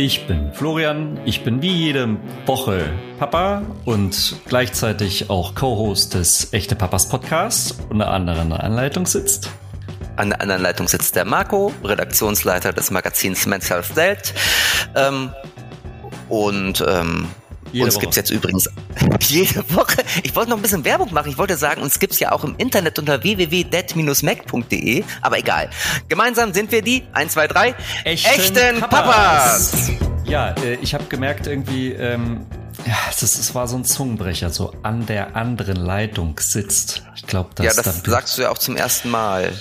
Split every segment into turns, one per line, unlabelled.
Ich bin Florian, ich bin wie jede Woche Papa und gleichzeitig auch Co-Host des Echte Papas Podcasts. Unter anderem in der Anleitung sitzt.
An der anderen Leitung sitzt der Marco, Redaktionsleiter des Magazins Men's Health Welt. Ähm, und ähm, jede uns gibt es jetzt übrigens jede Woche. Ich wollte noch ein bisschen Werbung machen. Ich wollte sagen, uns gibt es ja auch im Internet unter www.dead-mac.de. Aber egal. Gemeinsam sind wir die 1, 2, 3
echten, echten Papas. Papas. Ja, äh, ich habe gemerkt irgendwie, ähm, ja, das, das war so ein Zungenbrecher, so an der anderen Leitung sitzt. Ich glaube,
das. Ja, das sagst du ja auch zum ersten Mal.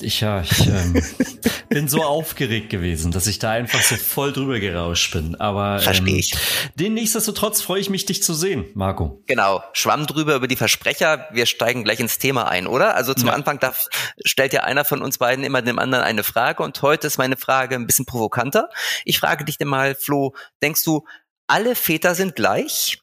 Ich, ja, ich ähm, bin so aufgeregt gewesen, dass ich da einfach so voll drüber gerauscht bin. Aber
Verstehe ähm, ich.
Den nichtsdestotrotz freue ich mich, dich zu sehen, Marco.
Genau. Schwamm drüber über die Versprecher. Wir steigen gleich ins Thema ein, oder? Also zum ja. Anfang darf, stellt ja einer von uns beiden immer dem anderen eine Frage und heute ist meine Frage ein bisschen provokanter. Ich frage dich denn mal, Flo, denkst du, alle Väter sind gleich?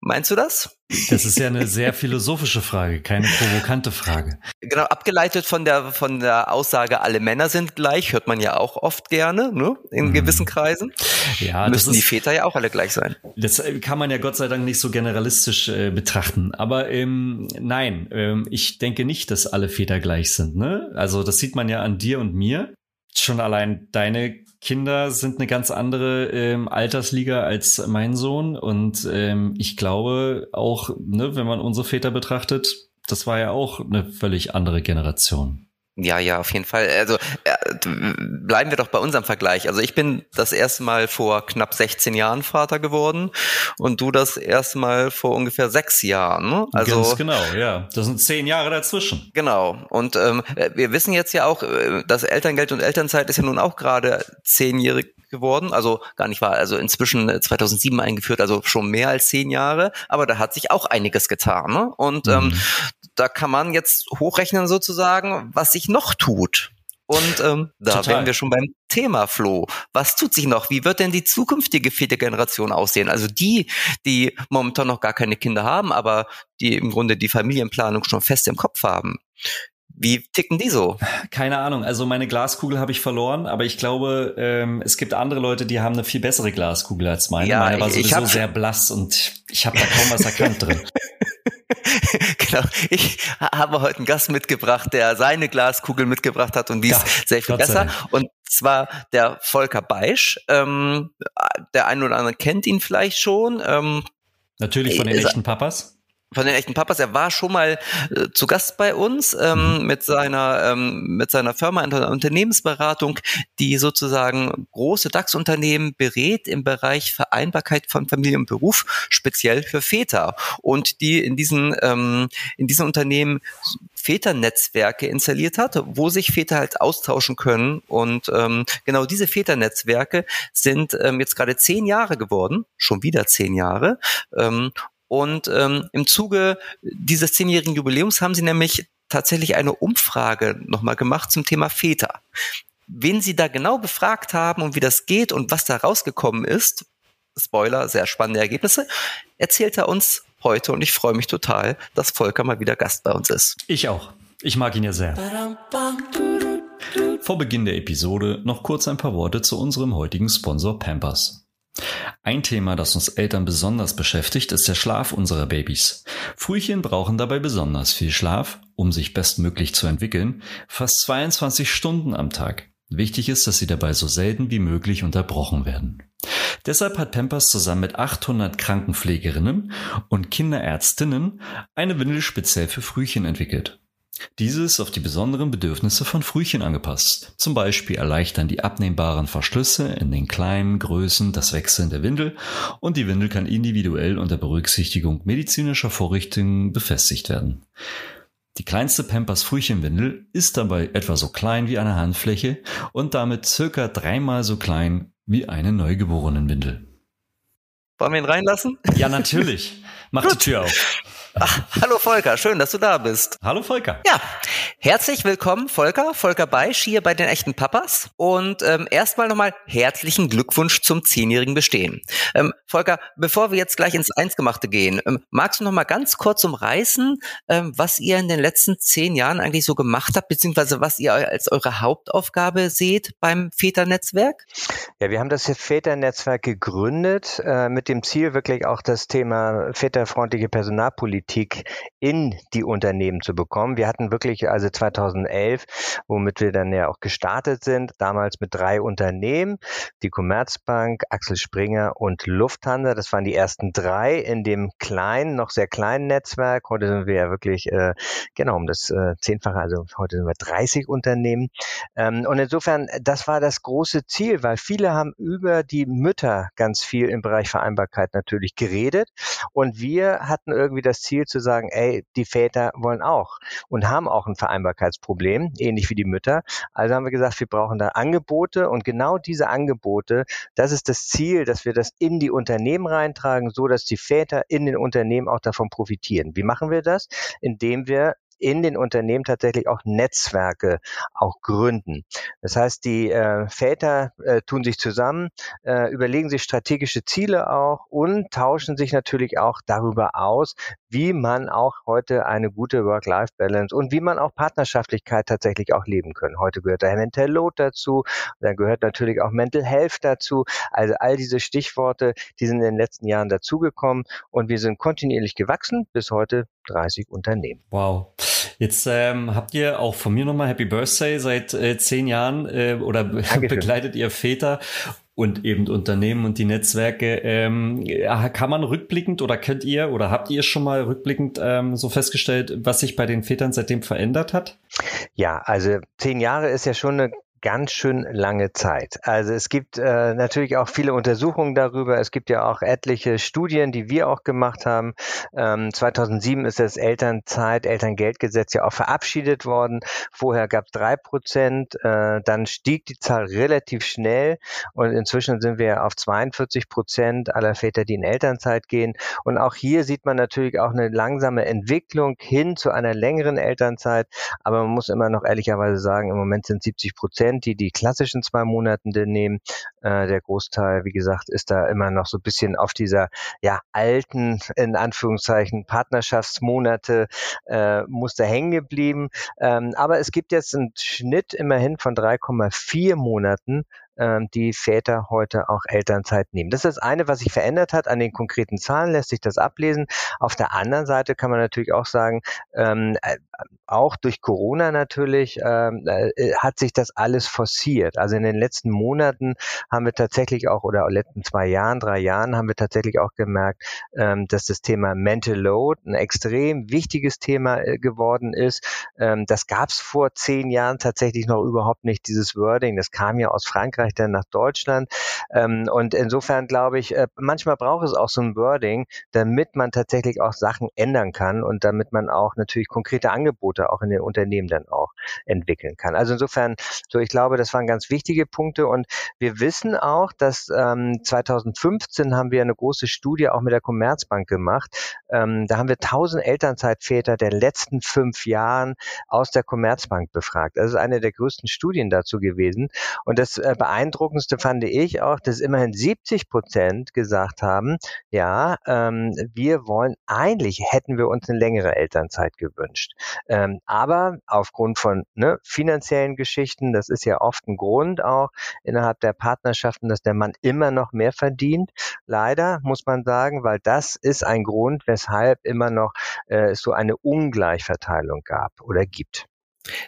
Meinst du das?
Das ist ja eine sehr philosophische Frage, keine provokante Frage.
Genau, abgeleitet von der, von der Aussage, alle Männer sind gleich, hört man ja auch oft gerne, ne, in mhm. gewissen Kreisen. Ja, Müssen ist, die Väter ja auch alle gleich sein.
Das kann man ja Gott sei Dank nicht so generalistisch äh, betrachten. Aber ähm, nein, ähm, ich denke nicht, dass alle Väter gleich sind. Ne? Also das sieht man ja an dir und mir. Schon allein deine Kinder sind eine ganz andere ähm, Altersliga als mein Sohn. Und ähm, ich glaube auch, ne, wenn man unsere Väter betrachtet, das war ja auch eine völlig andere Generation.
Ja, ja, auf jeden Fall. Also äh, bleiben wir doch bei unserem Vergleich. Also ich bin das erste Mal vor knapp 16 Jahren Vater geworden und du das erste Mal vor ungefähr sechs Jahren. Ne?
Also Ganz genau, ja. Das sind zehn Jahre dazwischen.
Genau. Und ähm, wir wissen jetzt ja auch, äh, das Elterngeld und Elternzeit ist ja nun auch gerade zehnjährig geworden. Also gar nicht wahr. Also inzwischen 2007 äh, eingeführt, also schon mehr als zehn Jahre. Aber da hat sich auch einiges getan. Ne? Und ähm, mhm. ähm, da kann man jetzt hochrechnen sozusagen, was sich noch tut. Und ähm, da Total. wären wir schon beim Thema, Flo. Was tut sich noch? Wie wird denn die zukünftige vierte Generation aussehen? Also die, die momentan noch gar keine Kinder haben, aber die im Grunde die Familienplanung schon fest im Kopf haben. Wie ticken die so?
Keine Ahnung. Also meine Glaskugel habe ich verloren, aber ich glaube, ähm, es gibt andere Leute, die haben eine viel bessere Glaskugel als meine. Ja, meine war sowieso sehr blass und ich habe da kaum was erkannt drin.
genau. Ich habe heute einen Gast mitgebracht, der seine Glaskugel mitgebracht hat und die ist ja, sehr viel besser. Und zwar der Volker Beisch. Ähm, der eine oder andere kennt ihn vielleicht schon. Ähm,
Natürlich von den echten Papas
von den echten Papas. Er war schon mal äh, zu Gast bei uns ähm, mhm. mit seiner ähm, mit seiner Firma in der Unternehmensberatung, die sozusagen große DAX-Unternehmen berät im Bereich Vereinbarkeit von Familie und Beruf, speziell für Väter und die in diesen ähm, in diesen Unternehmen Väternetzwerke installiert hat, wo sich Väter halt austauschen können. Und ähm, genau diese Väternetzwerke sind ähm, jetzt gerade zehn Jahre geworden, schon wieder zehn Jahre. Ähm, und ähm, im Zuge dieses zehnjährigen Jubiläums haben sie nämlich tatsächlich eine Umfrage nochmal gemacht zum Thema Väter. Wen sie da genau befragt haben und wie das geht und was da rausgekommen ist, Spoiler, sehr spannende Ergebnisse, erzählt er uns heute und ich freue mich total, dass Volker mal wieder Gast bei uns ist.
Ich auch. Ich mag ihn ja sehr. Vor Beginn der Episode noch kurz ein paar Worte zu unserem heutigen Sponsor Pampers. Ein Thema, das uns Eltern besonders beschäftigt, ist der Schlaf unserer Babys. Frühchen brauchen dabei besonders viel Schlaf, um sich bestmöglich zu entwickeln, fast 22 Stunden am Tag. Wichtig ist, dass sie dabei so selten wie möglich unterbrochen werden. Deshalb hat Pampers zusammen mit 800 Krankenpflegerinnen und Kinderärztinnen eine Windel speziell für Frühchen entwickelt. Diese ist auf die besonderen Bedürfnisse von Frühchen angepasst. Zum Beispiel erleichtern die abnehmbaren Verschlüsse in den kleinen Größen das Wechseln der Windel und die Windel kann individuell unter Berücksichtigung medizinischer Vorrichtungen befestigt werden. Die kleinste Pampers Frühchenwindel ist dabei etwa so klein wie eine Handfläche und damit circa dreimal so klein wie eine Neugeborenenwindel.
Wollen wir ihn reinlassen?
Ja, natürlich. Mach die Tür auf.
Ach, hallo Volker, schön, dass du da bist.
Hallo Volker.
Ja, herzlich willkommen Volker, Volker Beisch hier bei den echten Papas. Und ähm, erstmal nochmal herzlichen Glückwunsch zum zehnjährigen Bestehen. Ähm, Volker, bevor wir jetzt gleich ins Einsgemachte gehen, ähm, magst du nochmal ganz kurz umreißen, ähm, was ihr in den letzten zehn Jahren eigentlich so gemacht habt, beziehungsweise was ihr als eure Hauptaufgabe seht beim Väternetzwerk?
Ja, wir haben das Väternetzwerk gegründet äh, mit dem Ziel, wirklich auch das Thema väterfreundliche Personalpolitik Politik in die Unternehmen zu bekommen. Wir hatten wirklich also 2011, womit wir dann ja auch gestartet sind, damals mit drei Unternehmen, die Commerzbank, Axel Springer und Lufthansa. Das waren die ersten drei in dem kleinen, noch sehr kleinen Netzwerk. Heute sind wir ja wirklich äh, genau um das äh, Zehnfache, also heute sind wir 30 Unternehmen. Ähm, und insofern, das war das große Ziel, weil viele haben über die Mütter ganz viel im Bereich Vereinbarkeit natürlich geredet. Und wir hatten irgendwie das Ziel zu sagen, ey, die Väter wollen auch und haben auch ein Vereinbarkeitsproblem, ähnlich wie die Mütter. Also haben wir gesagt, wir brauchen da Angebote und genau diese Angebote, das ist das Ziel, dass wir das in die Unternehmen reintragen, so dass die Väter in den Unternehmen auch davon profitieren. Wie machen wir das? Indem wir in den Unternehmen tatsächlich auch Netzwerke auch gründen. Das heißt, die äh, Väter äh, tun sich zusammen, äh, überlegen sich strategische Ziele auch und tauschen sich natürlich auch darüber aus, wie man auch heute eine gute Work-Life-Balance und wie man auch Partnerschaftlichkeit tatsächlich auch leben können. Heute gehört der Mental Load dazu, dann gehört natürlich auch Mental Health dazu. Also all diese Stichworte, die sind in den letzten Jahren dazugekommen und wir sind kontinuierlich gewachsen bis heute 30 Unternehmen.
Wow. Jetzt ähm, habt ihr auch von mir nochmal Happy Birthday seit äh, zehn Jahren äh, oder Dankeschön. begleitet ihr Väter und eben Unternehmen und die Netzwerke. Ähm, kann man rückblickend oder könnt ihr oder habt ihr schon mal rückblickend ähm, so festgestellt, was sich bei den Vätern seitdem verändert hat?
Ja, also zehn Jahre ist ja schon eine ganz schön lange Zeit. Also es gibt äh, natürlich auch viele Untersuchungen darüber. Es gibt ja auch etliche Studien, die wir auch gemacht haben. Ähm, 2007 ist das Elternzeit, Elterngeldgesetz ja auch verabschiedet worden. Vorher gab es drei Prozent, äh, dann stieg die Zahl relativ schnell und inzwischen sind wir auf 42 Prozent aller Väter, die in Elternzeit gehen. Und auch hier sieht man natürlich auch eine langsame Entwicklung hin zu einer längeren Elternzeit. Aber man muss immer noch ehrlicherweise sagen, im Moment sind 70 Prozent Prozent, die die klassischen zwei Monate nehmen. Äh, der Großteil, wie gesagt, ist da immer noch so ein bisschen auf dieser ja alten, in Anführungszeichen, Partnerschaftsmonate äh, Muster hängen geblieben. Ähm, aber es gibt jetzt einen Schnitt immerhin von 3,4 Monaten ähm, die Väter heute auch Elternzeit nehmen. Das ist das eine, was sich verändert hat. An den konkreten Zahlen lässt sich das ablesen. Auf der anderen Seite kann man natürlich auch sagen, ähm, äh, auch durch Corona natürlich ähm, äh, hat sich das alles forciert. Also in den letzten Monaten haben wir tatsächlich auch, oder letzten zwei Jahren, drei Jahren haben wir tatsächlich auch gemerkt, ähm, dass das Thema Mental Load ein extrem wichtiges Thema äh, geworden ist. Ähm, das gab es vor zehn Jahren tatsächlich noch überhaupt nicht, dieses Wording. Das kam ja aus Frankreich Frankreich dann nach Deutschland. Ähm, und insofern glaube ich, äh, manchmal braucht es auch so ein Wording, damit man tatsächlich auch Sachen ändern kann und damit man auch natürlich konkrete Angebote auch in den Unternehmen dann auch entwickeln kann. Also insofern, so ich glaube, das waren ganz wichtige Punkte und wir wissen auch, dass ähm, 2015 haben wir eine große Studie auch mit der Commerzbank gemacht. Ähm, da haben wir 1000 Elternzeitväter der letzten fünf Jahren aus der Commerzbank befragt. Das ist eine der größten Studien dazu gewesen. Und das äh, beeindruckendste fand ich auch, dass immerhin 70 Prozent gesagt haben, ja, ähm, wir wollen, eigentlich hätten wir uns eine längere Elternzeit gewünscht. Ähm, aber aufgrund von ne, finanziellen Geschichten, das ist ja oft ein Grund auch innerhalb der Partnerschaften, dass der Mann immer noch mehr verdient. Leider muss man sagen, weil das ist ein Grund, weshalb immer noch äh, so eine Ungleichverteilung gab oder gibt.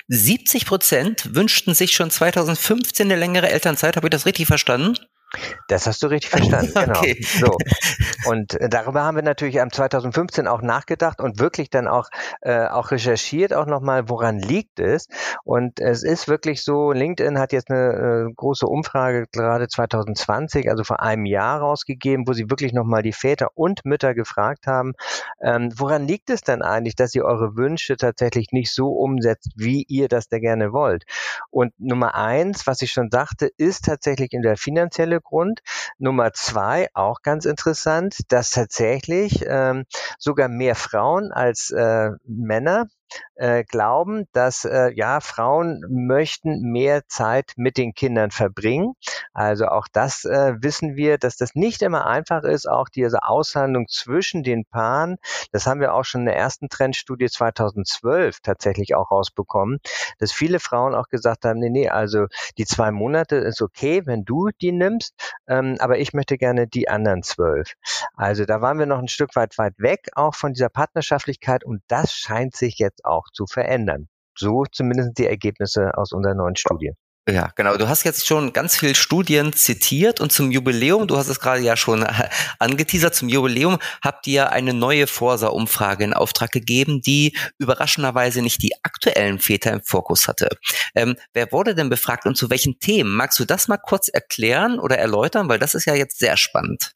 70 Prozent wünschten sich schon 2015 eine längere Elternzeit. Habe ich das richtig verstanden?
Das hast du richtig verstanden, genau. Okay. So. Und äh, darüber haben wir natürlich am 2015 auch nachgedacht und wirklich dann auch, äh, auch recherchiert, auch nochmal, woran liegt es. Und es ist wirklich so, LinkedIn hat jetzt eine äh, große Umfrage gerade 2020, also vor einem Jahr rausgegeben, wo sie wirklich nochmal die Väter und Mütter gefragt haben, ähm, woran liegt es denn eigentlich, dass ihr eure Wünsche tatsächlich nicht so umsetzt, wie ihr das da gerne wollt? Und Nummer eins, was ich schon sagte, ist tatsächlich in der finanzielle Hintergrund. Nummer zwei, auch ganz interessant, dass tatsächlich ähm, sogar mehr Frauen als äh, Männer äh, glauben, dass äh, ja Frauen möchten mehr Zeit mit den Kindern verbringen. Also auch das äh, wissen wir, dass das nicht immer einfach ist, auch diese Aushandlung zwischen den Paaren. Das haben wir auch schon in der ersten Trendstudie 2012 tatsächlich auch rausbekommen, dass viele Frauen auch gesagt haben, nee, nee, also die zwei Monate ist okay, wenn du die nimmst, ähm, aber ich möchte gerne die anderen zwölf. Also da waren wir noch ein Stück weit weit weg auch von dieser Partnerschaftlichkeit und das scheint sich jetzt auch zu verändern. So zumindest die Ergebnisse aus unserer neuen Studie.
Ja, genau. Du hast jetzt schon ganz viele Studien zitiert und zum Jubiläum, du hast es gerade ja schon angeteasert, zum Jubiläum habt ihr eine neue Forsa-Umfrage in Auftrag gegeben, die überraschenderweise nicht die aktuellen Väter im Fokus hatte. Ähm, wer wurde denn befragt und zu welchen Themen? Magst du das mal kurz erklären oder erläutern, weil das ist ja jetzt sehr spannend.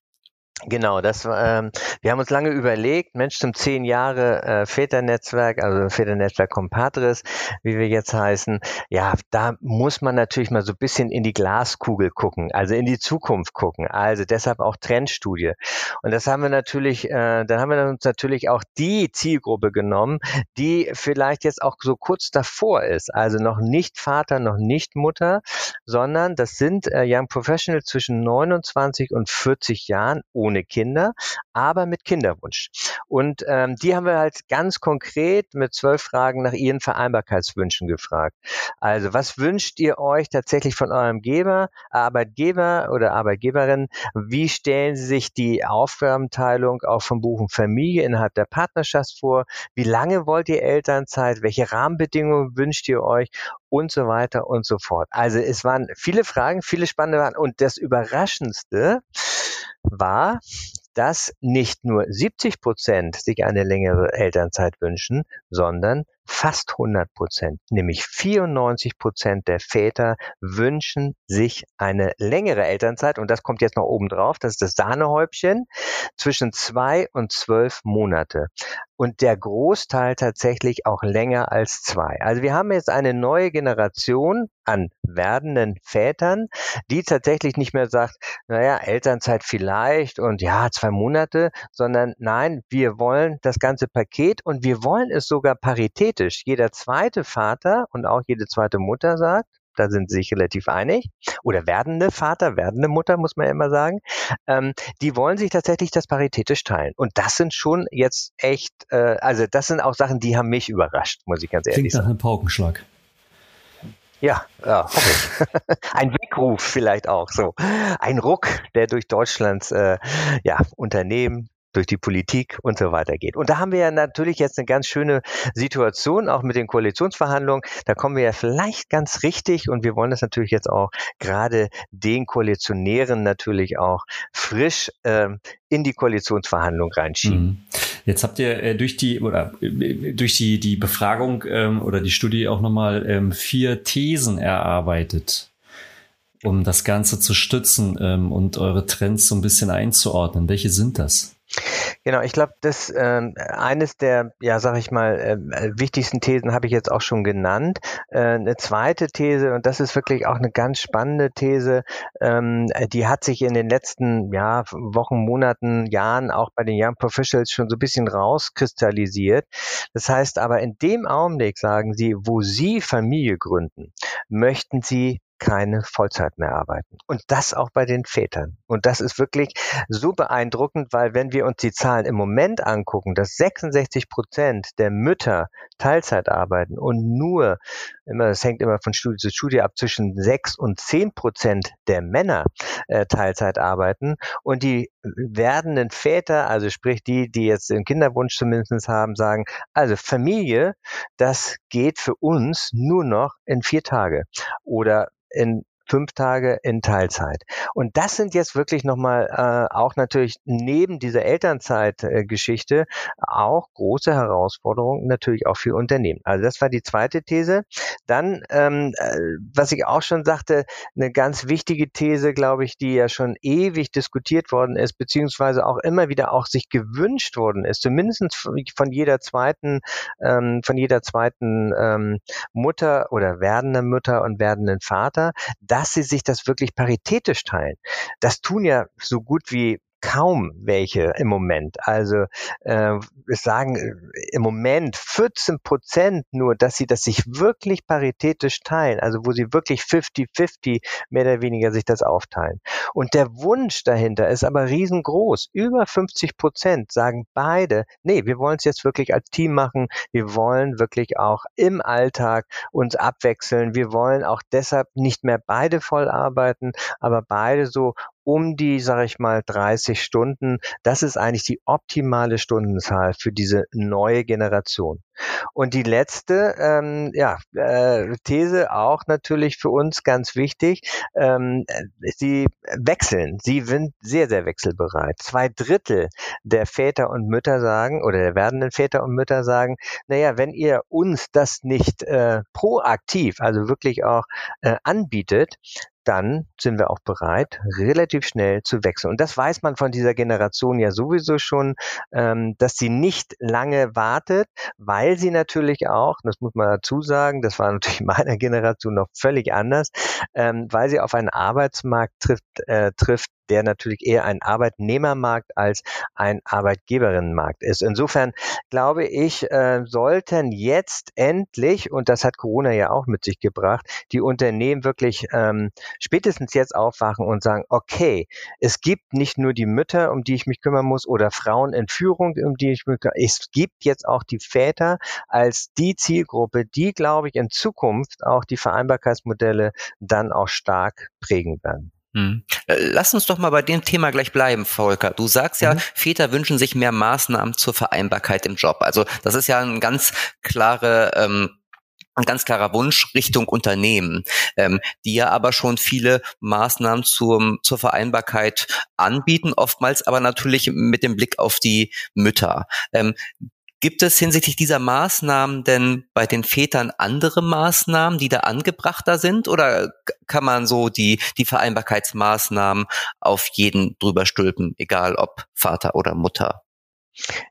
Genau, das ähm, wir haben uns lange überlegt, Mensch zum zehn Jahre äh, Väternetzwerk, also Väternetzwerk Compadres, wie wir jetzt heißen, ja, da muss man natürlich mal so ein bisschen in die Glaskugel gucken, also in die Zukunft gucken. Also deshalb auch Trendstudie. Und das haben wir natürlich, äh, dann haben wir uns natürlich auch die Zielgruppe genommen, die vielleicht jetzt auch so kurz davor ist, also noch nicht Vater, noch nicht Mutter, sondern das sind äh, Young Professionals zwischen 29 und 40 Jahren ohne Kinder, aber mit Kinderwunsch. Und ähm, die haben wir halt ganz konkret mit zwölf Fragen nach ihren Vereinbarkeitswünschen gefragt. Also was wünscht ihr euch tatsächlich von eurem Geber, Arbeitgeber oder Arbeitgeberin? Wie stellen Sie sich die Aufgabenteilung auch vom Buchen Familie innerhalb der Partnerschaft vor? Wie lange wollt ihr Elternzeit? Welche Rahmenbedingungen wünscht ihr euch? Und so weiter und so fort. Also es waren viele Fragen, viele spannende Fragen. Und das Überraschendste, war, dass nicht nur 70 Prozent sich eine längere Elternzeit wünschen, sondern fast 100 Prozent, nämlich 94 Prozent der Väter wünschen sich eine längere Elternzeit. Und das kommt jetzt noch oben drauf, das ist das Sahnehäubchen, zwischen zwei und zwölf Monate. Und der Großteil tatsächlich auch länger als zwei. Also wir haben jetzt eine neue Generation an werdenden Vätern, die tatsächlich nicht mehr sagt, naja, Elternzeit vielleicht und ja, zwei Monate, sondern nein, wir wollen das ganze Paket und wir wollen es sogar paritätisch. Jeder zweite Vater und auch jede zweite Mutter sagt, da sind sie sich relativ einig, oder werdende Vater, werdende Mutter, muss man ja immer sagen, ähm, die wollen sich tatsächlich das paritätisch teilen. Und das sind schon jetzt echt, äh, also das sind auch Sachen, die haben mich überrascht, muss ich ganz ehrlich
Klingt
sagen.
nach einem Paukenschlag.
Ja, ja hoffe ich. Ein Weckruf vielleicht auch so. Ein Ruck, der durch Deutschlands äh, ja, Unternehmen, durch die Politik und so weiter geht. Und da haben wir ja natürlich jetzt eine ganz schöne Situation, auch mit den Koalitionsverhandlungen. Da kommen wir ja vielleicht ganz richtig und wir wollen das natürlich jetzt auch gerade den Koalitionären natürlich auch frisch ähm, in die Koalitionsverhandlung reinschieben. Mhm.
Jetzt habt ihr äh, durch die oder äh, durch die die Befragung ähm, oder die Studie auch nochmal ähm, vier Thesen erarbeitet, um das Ganze zu stützen ähm, und eure Trends so ein bisschen einzuordnen. Welche sind das?
Genau, ich glaube, das äh, eines der, ja, sag ich mal, äh, wichtigsten Thesen habe ich jetzt auch schon genannt. Äh, eine zweite These, und das ist wirklich auch eine ganz spannende These, ähm, die hat sich in den letzten ja, Wochen, Monaten, Jahren auch bei den Young Professionals schon so ein bisschen rauskristallisiert. Das heißt aber, in dem Augenblick sagen sie, wo sie Familie gründen, möchten sie keine Vollzeit mehr arbeiten. Und das auch bei den Vätern. Und das ist wirklich so beeindruckend, weil wenn wir uns die Zahlen im Moment angucken, dass 66 Prozent der Mütter Teilzeit arbeiten und nur, immer, das hängt immer von Studie zu Studie ab, zwischen 6 und 10 Prozent der Männer äh, Teilzeit arbeiten. Und die werdenden Väter, also sprich die, die jetzt den Kinderwunsch zumindest haben, sagen, also Familie, das geht für uns nur noch in vier Tage. Oder in fünf Tage in Teilzeit. Und das sind jetzt wirklich nochmal äh, auch natürlich neben dieser Elternzeitgeschichte äh, auch große Herausforderungen natürlich auch für Unternehmen. Also das war die zweite These. Dann, ähm, äh, was ich auch schon sagte, eine ganz wichtige These, glaube ich, die ja schon ewig diskutiert worden ist, beziehungsweise auch immer wieder auch sich gewünscht worden ist, zumindest von jeder zweiten, ähm, von jeder zweiten ähm, Mutter oder werdenden Mutter und werdenden Vater, dass sie sich das wirklich paritätisch teilen. Das tun ja so gut wie kaum welche im Moment. Also äh, wir sagen äh, im Moment 14 Prozent nur, dass sie das sich wirklich paritätisch teilen, also wo sie wirklich 50-50 mehr oder weniger sich das aufteilen. Und der Wunsch dahinter ist aber riesengroß. Über 50 Prozent sagen beide, nee, wir wollen es jetzt wirklich als Team machen. Wir wollen wirklich auch im Alltag uns abwechseln. Wir wollen auch deshalb nicht mehr beide voll arbeiten, aber beide so um die, sage ich mal, 30 Stunden. Das ist eigentlich die optimale Stundenzahl für diese neue Generation. Und die letzte ähm, ja, äh, These auch natürlich für uns ganz wichtig. Ähm, sie wechseln. Sie sind sehr, sehr wechselbereit. Zwei Drittel der Väter und Mütter sagen oder der werdenden Väter und Mütter sagen, naja, wenn ihr uns das nicht äh, proaktiv, also wirklich auch äh, anbietet, dann sind wir auch bereit, relativ schnell zu wechseln. Und das weiß man von dieser Generation ja sowieso schon, ähm, dass sie nicht lange wartet, weil sie natürlich auch, das muss man dazu sagen, das war natürlich in meiner Generation noch völlig anders, ähm, weil sie auf einen Arbeitsmarkt trifft, äh, trifft, der natürlich eher ein Arbeitnehmermarkt als ein Arbeitgeberinnenmarkt ist. Insofern glaube ich, äh, sollten jetzt endlich, und das hat Corona ja auch mit sich gebracht, die Unternehmen wirklich ähm, spätestens jetzt aufwachen und sagen, okay, es gibt nicht nur die Mütter, um die ich mich kümmern muss, oder Frauen in Führung, um die ich mich kümmern muss. Es gibt jetzt auch die Väter als die Zielgruppe, die, glaube ich, in Zukunft auch die Vereinbarkeitsmodelle dann auch stark prägen werden.
Hm. Äh, lass uns doch mal bei dem Thema gleich bleiben, Volker. Du sagst ja, mhm. Väter wünschen sich mehr Maßnahmen zur Vereinbarkeit im Job. Also das ist ja ein ganz klare ähm, ein ganz klarer Wunsch Richtung Unternehmen, ähm, die ja aber schon viele Maßnahmen zum, zur Vereinbarkeit anbieten, oftmals aber natürlich mit dem Blick auf die Mütter. Ähm, Gibt es hinsichtlich dieser Maßnahmen denn bei den Vätern andere Maßnahmen, die da angebrachter sind? Oder kann man so die, die Vereinbarkeitsmaßnahmen auf jeden drüber stülpen, egal ob Vater oder Mutter?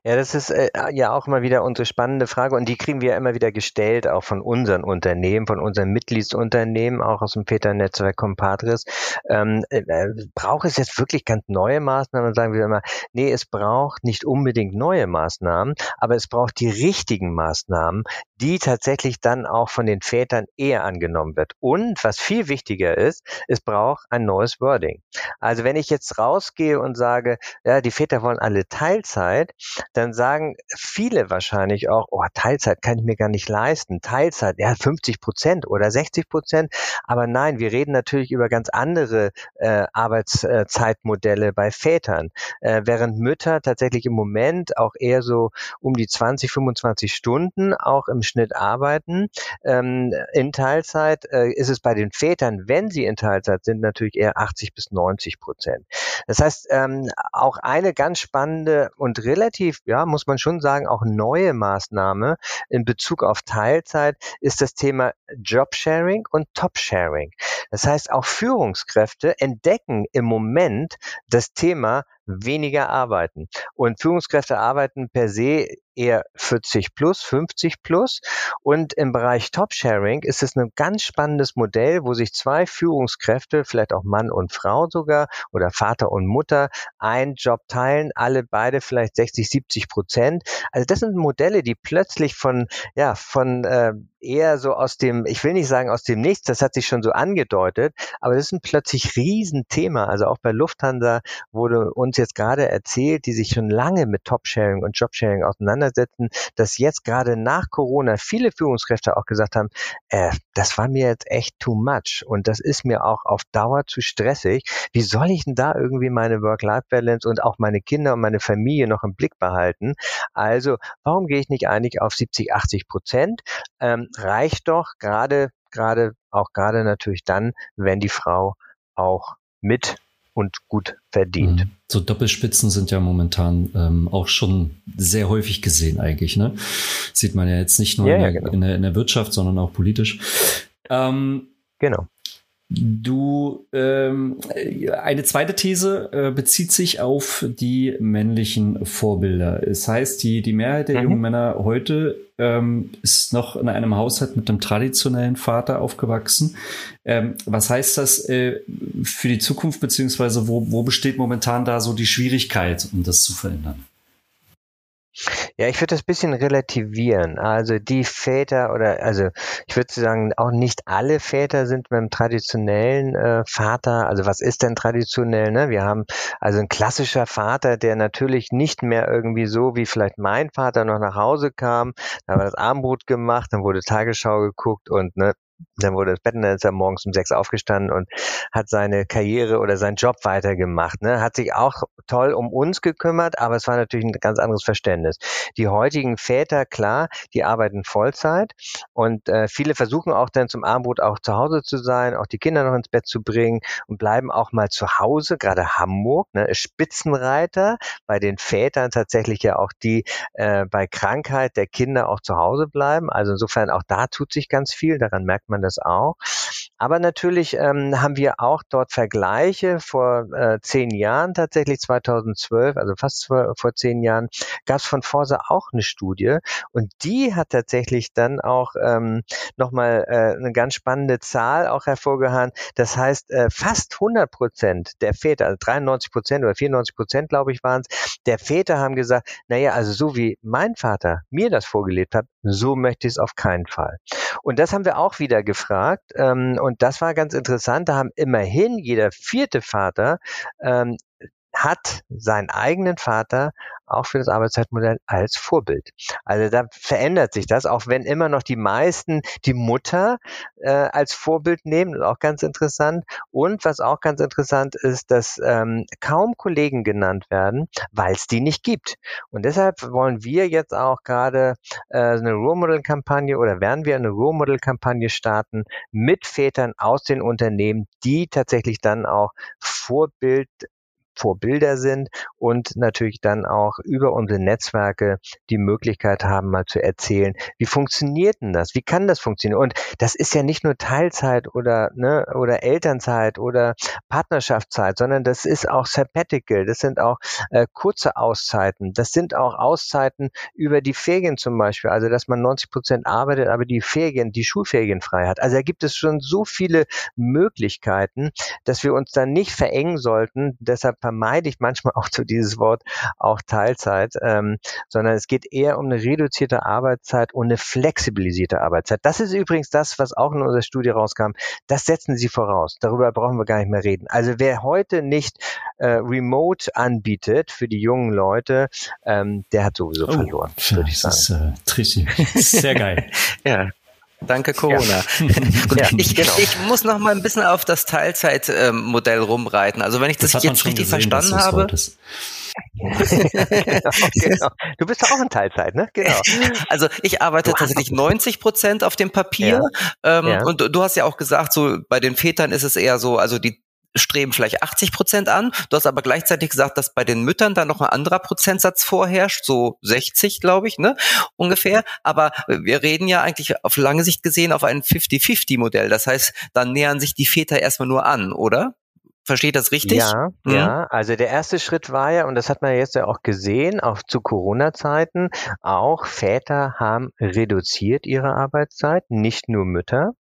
Ja, das ist äh, ja auch immer wieder unsere spannende Frage und die kriegen wir ja immer wieder gestellt, auch von unseren Unternehmen, von unseren Mitgliedsunternehmen, auch aus dem Peter-Netzwerk Compadres. Ähm, äh, braucht es jetzt wirklich ganz neue Maßnahmen? sagen wir immer, nee, es braucht nicht unbedingt neue Maßnahmen, aber es braucht die richtigen Maßnahmen, die tatsächlich dann auch von den Vätern eher angenommen wird. Und was viel wichtiger ist, es braucht ein neues Wording. Also wenn ich jetzt rausgehe und sage, ja, die Väter wollen alle Teilzeit, dann sagen viele wahrscheinlich auch, oh, Teilzeit kann ich mir gar nicht leisten. Teilzeit, ja, 50 Prozent oder 60 Prozent. Aber nein, wir reden natürlich über ganz andere äh, Arbeitszeitmodelle bei Vätern, äh, während Mütter tatsächlich im Moment auch eher so um die 20, 25 Stunden auch im Schnitt arbeiten. Ähm, in Teilzeit äh, ist es bei den Vätern, wenn sie in Teilzeit sind, natürlich eher 80 bis 90 Prozent. Das heißt, ähm, auch eine ganz spannende und relativ, ja, muss man schon sagen, auch neue Maßnahme in Bezug auf Teilzeit ist das Thema Jobsharing und Topsharing. Das heißt, auch Führungskräfte entdecken im Moment das Thema weniger arbeiten. Und Führungskräfte arbeiten per se eher 40 plus, 50 plus. Und im Bereich Top-Sharing ist es ein ganz spannendes Modell, wo sich zwei Führungskräfte, vielleicht auch Mann und Frau sogar oder Vater und Mutter, einen Job teilen, alle beide vielleicht 60, 70 Prozent. Also das sind Modelle, die plötzlich von, ja, von äh, eher so aus dem, ich will nicht sagen aus dem Nichts, das hat sich schon so angedeutet, aber das ist ein plötzlich Riesenthema. Also auch bei Lufthansa wurde uns jetzt gerade erzählt, die sich schon lange mit Top-Sharing und Job-Sharing auseinandersetzen dass jetzt gerade nach Corona viele Führungskräfte auch gesagt haben, äh, das war mir jetzt echt too much und das ist mir auch auf Dauer zu stressig. Wie soll ich denn da irgendwie meine Work-Life-Balance und auch meine Kinder und meine Familie noch im Blick behalten? Also, warum gehe ich nicht eigentlich auf 70, 80 Prozent? Ähm, reicht doch gerade, gerade, auch gerade natürlich dann, wenn die Frau auch mit und gut verdient. Mhm.
So Doppelspitzen sind ja momentan ähm, auch schon sehr häufig gesehen eigentlich. Ne? Sieht man ja jetzt nicht nur ja, in, der, ja, genau. in, der, in, der, Wirtschaft, sondern auch politisch.
Ähm, genau.
Du, ähm, eine zweite These äh, bezieht sich auf die männlichen Vorbilder. Es heißt, die, die Mehrheit der mhm. jungen Männer heute ähm, ist noch in einem Haushalt mit einem traditionellen Vater aufgewachsen. Ähm, was heißt das äh, für die Zukunft, beziehungsweise wo, wo besteht momentan da so die Schwierigkeit, um das zu verändern?
Ja, ich würde das bisschen relativieren. Also die Väter oder also ich würde sagen, auch nicht alle Väter sind beim traditionellen äh, Vater. Also was ist denn traditionell? Ne? Wir haben also ein klassischer Vater, der natürlich nicht mehr irgendwie so wie vielleicht mein Vater noch nach Hause kam, da wir das Abendbrot gemacht, dann wurde Tagesschau geguckt und ne, dann wurde das Bett und dann ist er morgens um sechs aufgestanden und hat seine Karriere oder seinen Job weitergemacht. Ne? Hat sich auch toll um uns gekümmert, aber es war natürlich ein ganz anderes Verständnis. Die heutigen Väter, klar, die arbeiten Vollzeit und äh, viele versuchen auch dann zum Abendbrot auch zu Hause zu sein, auch die Kinder noch ins Bett zu bringen und bleiben auch mal zu Hause, gerade Hamburg, ne, Spitzenreiter bei den Vätern tatsächlich ja auch die äh, bei Krankheit der Kinder auch zu Hause bleiben. Also insofern auch da tut sich ganz viel, daran merkt man das auch. Aber natürlich ähm, haben wir auch dort Vergleiche vor äh, zehn Jahren, tatsächlich 2012, also fast vor, vor zehn Jahren, gab es von Forsa auch eine Studie und die hat tatsächlich dann auch ähm, nochmal äh, eine ganz spannende Zahl auch hervorgehauen. Das heißt, äh, fast 100 Prozent der Väter, also 93 Prozent oder 94 Prozent, glaube ich, waren es, der Väter haben gesagt, naja, also so wie mein Vater mir das vorgelebt hat, so möchte ich es auf keinen Fall. Und das haben wir auch wieder gefragt. Ähm, und das war ganz interessant. Da haben immerhin jeder vierte Vater ähm, hat seinen eigenen Vater auch für das Arbeitszeitmodell als Vorbild. Also da verändert sich das, auch wenn immer noch die meisten die Mutter äh, als Vorbild nehmen, ist auch ganz interessant. Und was auch ganz interessant ist, dass ähm, kaum Kollegen genannt werden, weil es die nicht gibt. Und deshalb wollen wir jetzt auch gerade äh, eine Role Model Kampagne oder werden wir eine Role Model Kampagne starten mit Vätern aus den Unternehmen, die tatsächlich dann auch Vorbild Vorbilder sind und natürlich dann auch über unsere Netzwerke die Möglichkeit haben, mal zu erzählen, wie funktioniert denn das? Wie kann das funktionieren? Und das ist ja nicht nur Teilzeit oder, ne, oder Elternzeit oder Partnerschaftszeit, sondern das ist auch Sabbatical, das sind auch äh, kurze Auszeiten, das sind auch Auszeiten über die Ferien zum Beispiel, also dass man 90 Prozent arbeitet, aber die Ferien, die Schulferien frei hat. Also da gibt es schon so viele Möglichkeiten, dass wir uns dann nicht verengen sollten. Deshalb vermeide ich manchmal auch zu dieses Wort auch Teilzeit, ähm, sondern es geht eher um eine reduzierte Arbeitszeit und eine flexibilisierte Arbeitszeit. Das ist übrigens das, was auch in unserer Studie rauskam. Das setzen Sie voraus. Darüber brauchen wir gar nicht mehr reden. Also wer heute nicht äh, Remote anbietet für die jungen Leute, ähm, der hat sowieso oh, verloren, würde ich sagen.
Das ist äh, Sehr geil.
ja. Danke Corona. Ja. Ja, ich, genau. ich, muss noch mal ein bisschen auf das Teilzeitmodell rumreiten. Also wenn ich das, das jetzt richtig gesehen, verstanden habe.
genau, genau. Du bist auch in Teilzeit, ne? Genau.
Also ich arbeite tatsächlich 90 Prozent auf dem Papier. Ja. Ähm, ja. Und du hast ja auch gesagt, so bei den Vätern ist es eher so, also die streben vielleicht 80 Prozent an. Du hast aber gleichzeitig gesagt, dass bei den Müttern da noch ein anderer Prozentsatz vorherrscht, so 60, glaube ich, ne, ungefähr. Aber wir reden ja eigentlich auf lange Sicht gesehen auf ein 50-50-Modell. Das heißt, dann nähern sich die Väter erstmal nur an, oder? Versteht das richtig?
Ja, mhm. ja. Also der erste Schritt war ja, und das hat man jetzt ja auch gesehen, auch zu Corona-Zeiten, auch Väter haben reduziert ihre Arbeitszeit, nicht nur Mütter.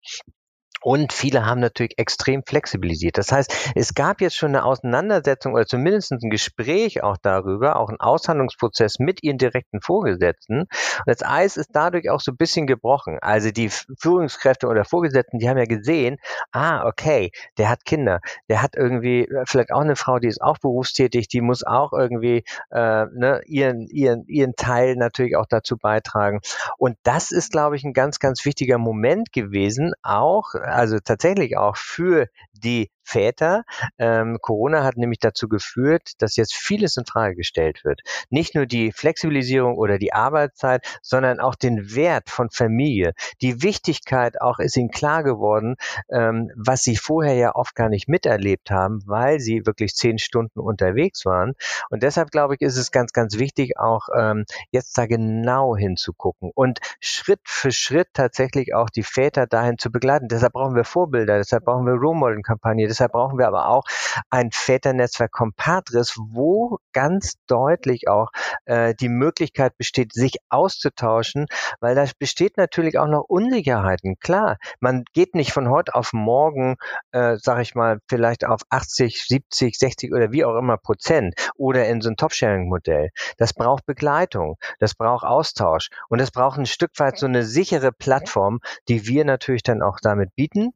Und viele haben natürlich extrem flexibilisiert. Das heißt, es gab jetzt schon eine Auseinandersetzung oder zumindest ein Gespräch auch darüber, auch ein Aushandlungsprozess mit ihren direkten Vorgesetzten. Und das Eis ist dadurch auch so ein bisschen gebrochen. Also die Führungskräfte oder Vorgesetzten, die haben ja gesehen, ah, okay, der hat Kinder, der hat irgendwie äh, vielleicht auch eine Frau, die ist auch berufstätig, die muss auch irgendwie äh, ne, ihren, ihren, ihren Teil natürlich auch dazu beitragen. Und das ist, glaube ich, ein ganz, ganz wichtiger Moment gewesen, auch also tatsächlich auch für die Väter. Ähm, Corona hat nämlich dazu geführt, dass jetzt vieles in Frage gestellt wird. Nicht nur die Flexibilisierung oder die Arbeitszeit, sondern auch den Wert von Familie. Die Wichtigkeit auch ist ihnen klar geworden, ähm, was sie vorher ja oft gar nicht miterlebt haben, weil sie wirklich zehn Stunden unterwegs waren. Und deshalb glaube ich, ist es ganz, ganz wichtig, auch ähm, jetzt da genau hinzugucken und Schritt für Schritt tatsächlich auch die Väter dahin zu begleiten. Deshalb brauchen wir Vorbilder, deshalb brauchen wir Role Model Kampagne, deshalb brauchen wir aber auch ein Väternetzwerk Compadres, wo ganz deutlich auch äh, die Möglichkeit besteht, sich auszutauschen, weil da besteht natürlich auch noch Unsicherheiten. Klar, man geht nicht von heute auf morgen, äh, sage ich mal, vielleicht auf 80, 70, 60 oder wie auch immer Prozent oder in so ein Top-Sharing-Modell. Das braucht Begleitung, das braucht Austausch und es braucht ein Stück weit so eine sichere Plattform, die wir natürlich dann auch damit bieten.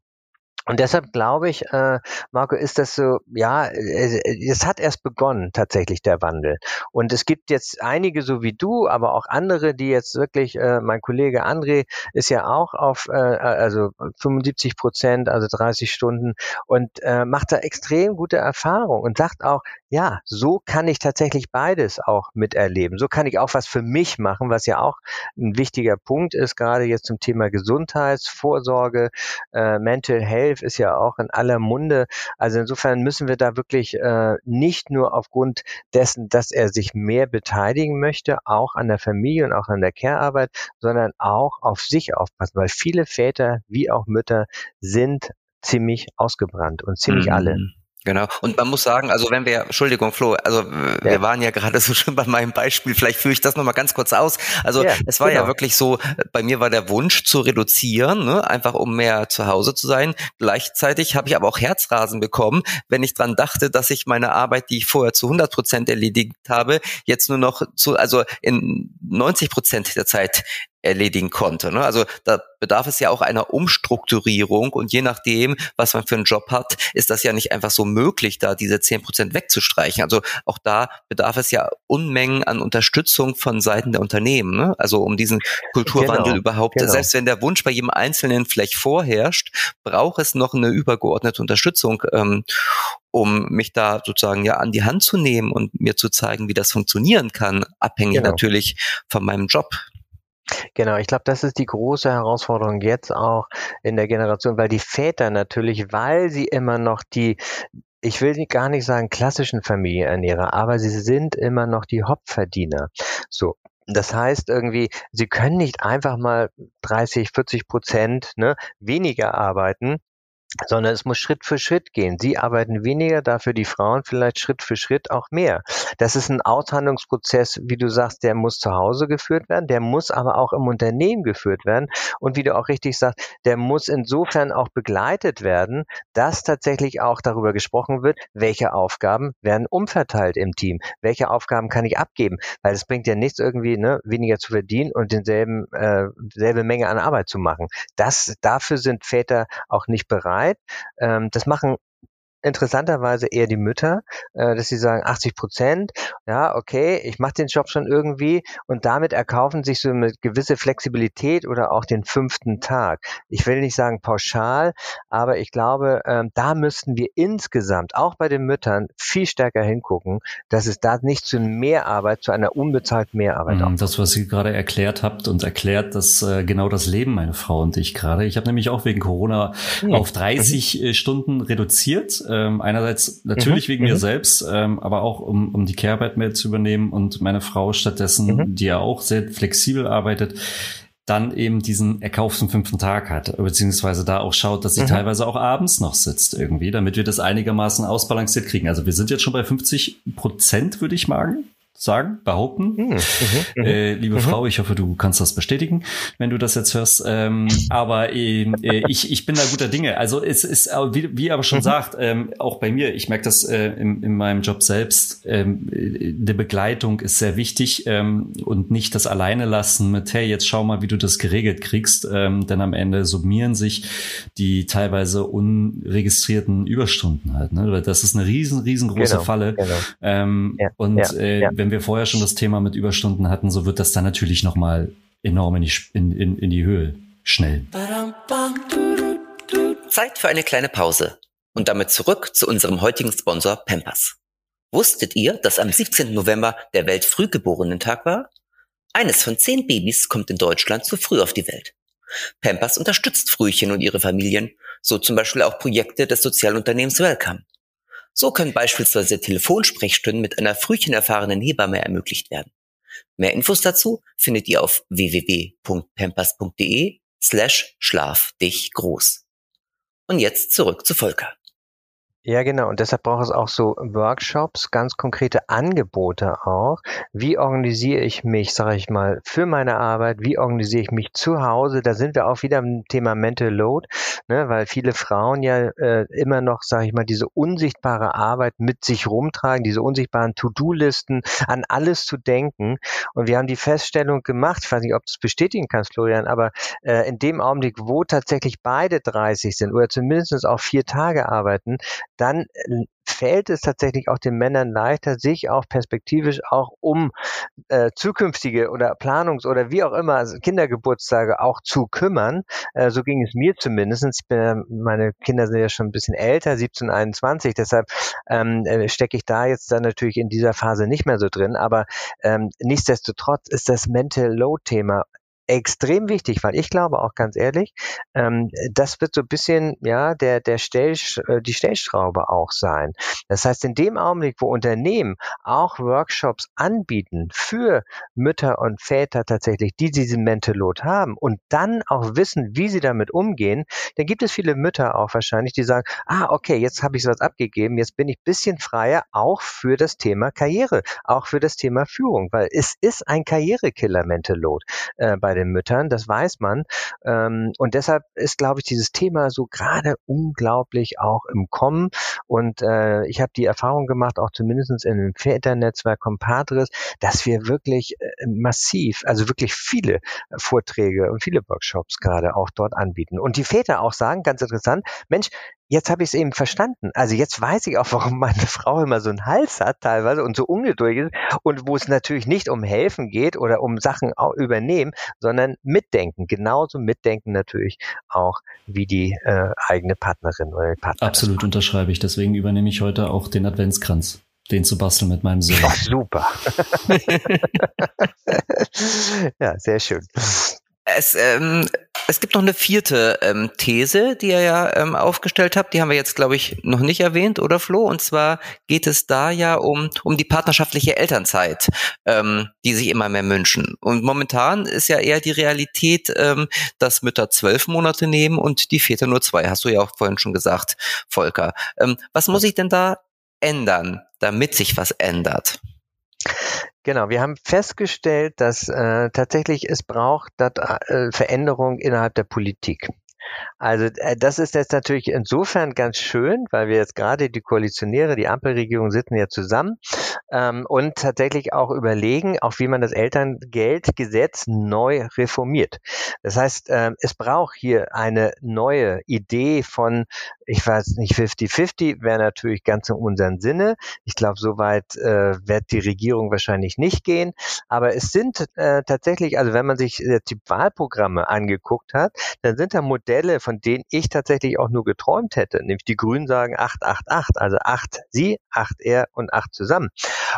Und deshalb glaube ich, äh, Marco, ist das so, ja, es hat erst begonnen, tatsächlich der Wandel. Und es gibt jetzt einige, so wie du, aber auch andere, die jetzt wirklich, äh, mein Kollege André ist ja auch auf, äh, also 75 Prozent, also 30 Stunden und äh, macht da extrem gute Erfahrung und sagt auch, ja, so kann ich tatsächlich beides auch miterleben. So kann ich auch was für mich machen, was ja auch ein wichtiger Punkt ist, gerade jetzt zum Thema Gesundheitsvorsorge, äh, Mental Health ist ja auch in aller Munde. Also insofern müssen wir da wirklich äh, nicht nur aufgrund dessen, dass er sich mehr beteiligen möchte, auch an der Familie und auch an der Care-Arbeit, sondern auch auf sich aufpassen, weil viele Väter wie auch Mütter sind ziemlich ausgebrannt und ziemlich mhm. alle.
Genau. Und man muss sagen, also wenn wir, Entschuldigung, Flo, also wir ja. waren ja gerade so schon bei meinem Beispiel, vielleicht führe ich das nochmal ganz kurz aus. Also ja, es war genau. ja wirklich so, bei mir war der Wunsch zu reduzieren, ne, einfach um mehr zu Hause zu sein. Gleichzeitig habe ich aber auch Herzrasen bekommen, wenn ich dran dachte, dass ich meine Arbeit, die ich vorher zu 100 Prozent erledigt habe, jetzt nur noch zu, also in 90 Prozent der Zeit erledigen konnte. Ne? Also da bedarf es ja auch einer Umstrukturierung und je nachdem, was man für einen Job hat, ist das ja nicht einfach so möglich, da diese zehn Prozent wegzustreichen. Also auch da bedarf es ja Unmengen an Unterstützung von Seiten der Unternehmen. Ne? Also um diesen Kulturwandel genau, überhaupt, genau. selbst wenn der Wunsch bei jedem Einzelnen vielleicht vorherrscht, braucht es noch eine übergeordnete Unterstützung. Ähm, um mich da sozusagen ja an die Hand zu nehmen und mir zu zeigen, wie das funktionieren kann, abhängig genau. natürlich von meinem Job.
Genau, ich glaube, das ist die große Herausforderung jetzt auch in der Generation, weil die Väter natürlich, weil sie immer noch die ich will gar nicht sagen klassischen Familienernährer, aber sie sind immer noch die Hauptverdiener. So. Das heißt irgendwie, sie können nicht einfach mal 30, 40 Prozent ne, weniger arbeiten, sondern es muss Schritt für Schritt gehen. Sie arbeiten weniger, dafür die Frauen vielleicht Schritt für Schritt auch mehr. Das ist ein Aushandlungsprozess, wie du sagst, der muss zu Hause geführt werden, der muss aber auch im Unternehmen geführt werden und wie du auch richtig sagst, der muss insofern auch begleitet werden, dass tatsächlich auch darüber gesprochen wird, welche Aufgaben werden umverteilt im Team, welche Aufgaben kann ich abgeben, weil es bringt ja nichts irgendwie ne, weniger zu verdienen und denselben äh, selbe Menge an Arbeit zu machen. Das dafür sind Väter auch nicht bereit bereit. Ähm, das machen interessanterweise eher die Mütter, äh, dass sie sagen 80 Prozent, ja, okay, ich mache den Job schon irgendwie und damit erkaufen sich so eine gewisse Flexibilität oder auch den fünften Tag. Ich will nicht sagen pauschal, aber ich glaube, ähm, da müssten wir insgesamt, auch bei den Müttern, viel stärker hingucken, dass es da nicht zu Mehrarbeit, zu einer unbezahlten Mehrarbeit
mm, Das, was Sie gerade erklärt habt und erklärt, dass äh, genau das Leben meine Frau und ich gerade. Ich habe nämlich auch wegen Corona mhm. auf 30 mhm. Stunden reduziert ähm, einerseits natürlich mhm. wegen mhm. mir selbst, ähm, aber auch um, um die Care-Arbeit mehr zu übernehmen und meine Frau stattdessen, mhm. die ja auch sehr flexibel arbeitet, dann eben diesen erkauften fünften Tag hat, beziehungsweise da auch schaut, dass sie mhm. teilweise auch abends noch sitzt irgendwie, damit wir das einigermaßen ausbalanciert kriegen. Also wir sind jetzt schon bei 50 Prozent, würde ich sagen sagen, behaupten. Mhm, mhm, äh, liebe mhm. Frau, ich hoffe, du kannst das bestätigen, wenn du das jetzt hörst. Ähm, aber äh, ich, ich bin da guter Dinge. Also es ist, wie, wie aber schon mhm. sagt, ähm, auch bei mir, ich merke das äh, in, in meinem Job selbst, ähm, die Begleitung ist sehr wichtig ähm, und nicht das alleine lassen mit, hey, jetzt schau mal, wie du das geregelt kriegst, ähm, denn am Ende summieren sich die teilweise unregistrierten Überstunden halt. Ne? Das ist eine riesen, riesengroße genau, Falle. Genau. Ähm, ja, und ja, äh, ja wenn wir vorher schon das Thema mit Überstunden hatten, so wird das dann natürlich nochmal enorm in die, in, in, in die Höhe schnell.
Zeit für eine kleine Pause. Und damit zurück zu unserem heutigen Sponsor Pampers. Wusstet ihr, dass am 17. November der Weltfrühgeborenen-Tag war? Eines von zehn Babys kommt in Deutschland zu früh auf die Welt. Pampers unterstützt Frühchen und ihre Familien, so zum Beispiel auch Projekte des Sozialunternehmens Welcome. So können beispielsweise Telefonsprechstunden mit einer frühchenerfahrenen Hebamme ermöglicht werden. Mehr Infos dazu findet ihr auf www.pampers.de slash schlaf dich groß. Und jetzt zurück zu Volker.
Ja, genau. Und deshalb braucht es auch so Workshops, ganz konkrete Angebote auch. Wie organisiere ich mich, sage ich mal, für meine Arbeit? Wie organisiere ich mich zu Hause? Da sind wir auch wieder im Thema Mental Load, ne, weil viele Frauen ja äh, immer noch, sage ich mal, diese unsichtbare Arbeit mit sich rumtragen, diese unsichtbaren To-Do-Listen, an alles zu denken. Und wir haben die Feststellung gemacht, ich weiß nicht, ob du es bestätigen kannst, Florian, aber äh, in dem Augenblick, wo tatsächlich beide 30 sind oder zumindest auch vier Tage arbeiten, dann äh, fällt es tatsächlich auch den Männern leichter, sich auch perspektivisch auch um äh, zukünftige oder Planungs- oder wie auch immer also Kindergeburtstage auch zu kümmern. Äh, so ging es mir zumindest. Ich bin, meine Kinder sind ja schon ein bisschen älter, 17, 21, deshalb ähm, äh, stecke ich da jetzt dann natürlich in dieser Phase nicht mehr so drin. Aber ähm, nichtsdestotrotz ist das Mental Load Thema extrem wichtig, weil ich glaube auch ganz ehrlich, ähm, das wird so ein bisschen ja der der Stell, äh, die Stellschraube auch sein. Das heißt, in dem Augenblick, wo Unternehmen auch Workshops anbieten für Mütter und Väter tatsächlich, die diesen Mental Load haben und dann auch wissen, wie sie damit umgehen, dann gibt es viele Mütter auch wahrscheinlich, die sagen, ah okay, jetzt habe ich was abgegeben, jetzt bin ich bisschen freier auch für das Thema Karriere, auch für das Thema Führung, weil es ist ein Karrierekiller Mental Load äh, bei den Müttern, das weiß man. Ähm, und deshalb ist, glaube ich, dieses Thema so gerade unglaublich auch im Kommen. Und äh, ich habe die Erfahrung gemacht, auch zumindest in dem Väternetzwerk Compadres, dass wir wirklich äh, massiv, also wirklich viele Vorträge und viele Workshops gerade auch dort anbieten. Und die Väter auch sagen, ganz interessant, Mensch, jetzt habe ich es eben verstanden. Also jetzt weiß ich auch, warum meine Frau immer so einen Hals hat teilweise und so ungeduldig ist und wo es natürlich nicht um helfen geht oder um Sachen übernehmen, sondern mitdenken. Genauso mitdenken natürlich auch wie die äh, eigene Partnerin oder Partner.
Absolut unterschreibe ich. Deswegen übernehme ich heute auch den Adventskranz den zu basteln mit meinem Sohn.
Ach, super. ja, sehr schön.
Es, ähm, es gibt noch eine vierte ähm, These, die ihr ja ähm, aufgestellt habt. Die haben wir jetzt, glaube ich, noch nicht erwähnt, oder Flo? Und zwar geht es da ja um, um die partnerschaftliche Elternzeit, ähm, die sich immer mehr wünschen. Und momentan ist ja eher die Realität, ähm, dass Mütter zwölf Monate nehmen und die Väter nur zwei. Hast du ja auch vorhin schon gesagt, Volker. Ähm, was muss ich denn da ändern, damit sich was ändert?
Genau, wir haben festgestellt, dass äh, tatsächlich es braucht dat, äh, Veränderung innerhalb der Politik. Also äh, das ist jetzt natürlich insofern ganz schön, weil wir jetzt gerade die Koalitionäre, die Ampelregierung sitzen ja zusammen ähm, und tatsächlich auch überlegen, auch wie man das Elterngeldgesetz neu reformiert. Das heißt, äh, es braucht hier eine neue Idee von, ich weiß nicht, 50-50 wäre natürlich ganz in unserem Sinne. Ich glaube, soweit äh, wird die Regierung wahrscheinlich nicht gehen. Aber es sind äh, tatsächlich, also wenn man sich äh, die Wahlprogramme angeguckt hat, dann sind da Modelle, von denen ich tatsächlich auch nur geträumt hätte. Nämlich die Grünen sagen 888, also 8 sie, 8 er und 8 zusammen.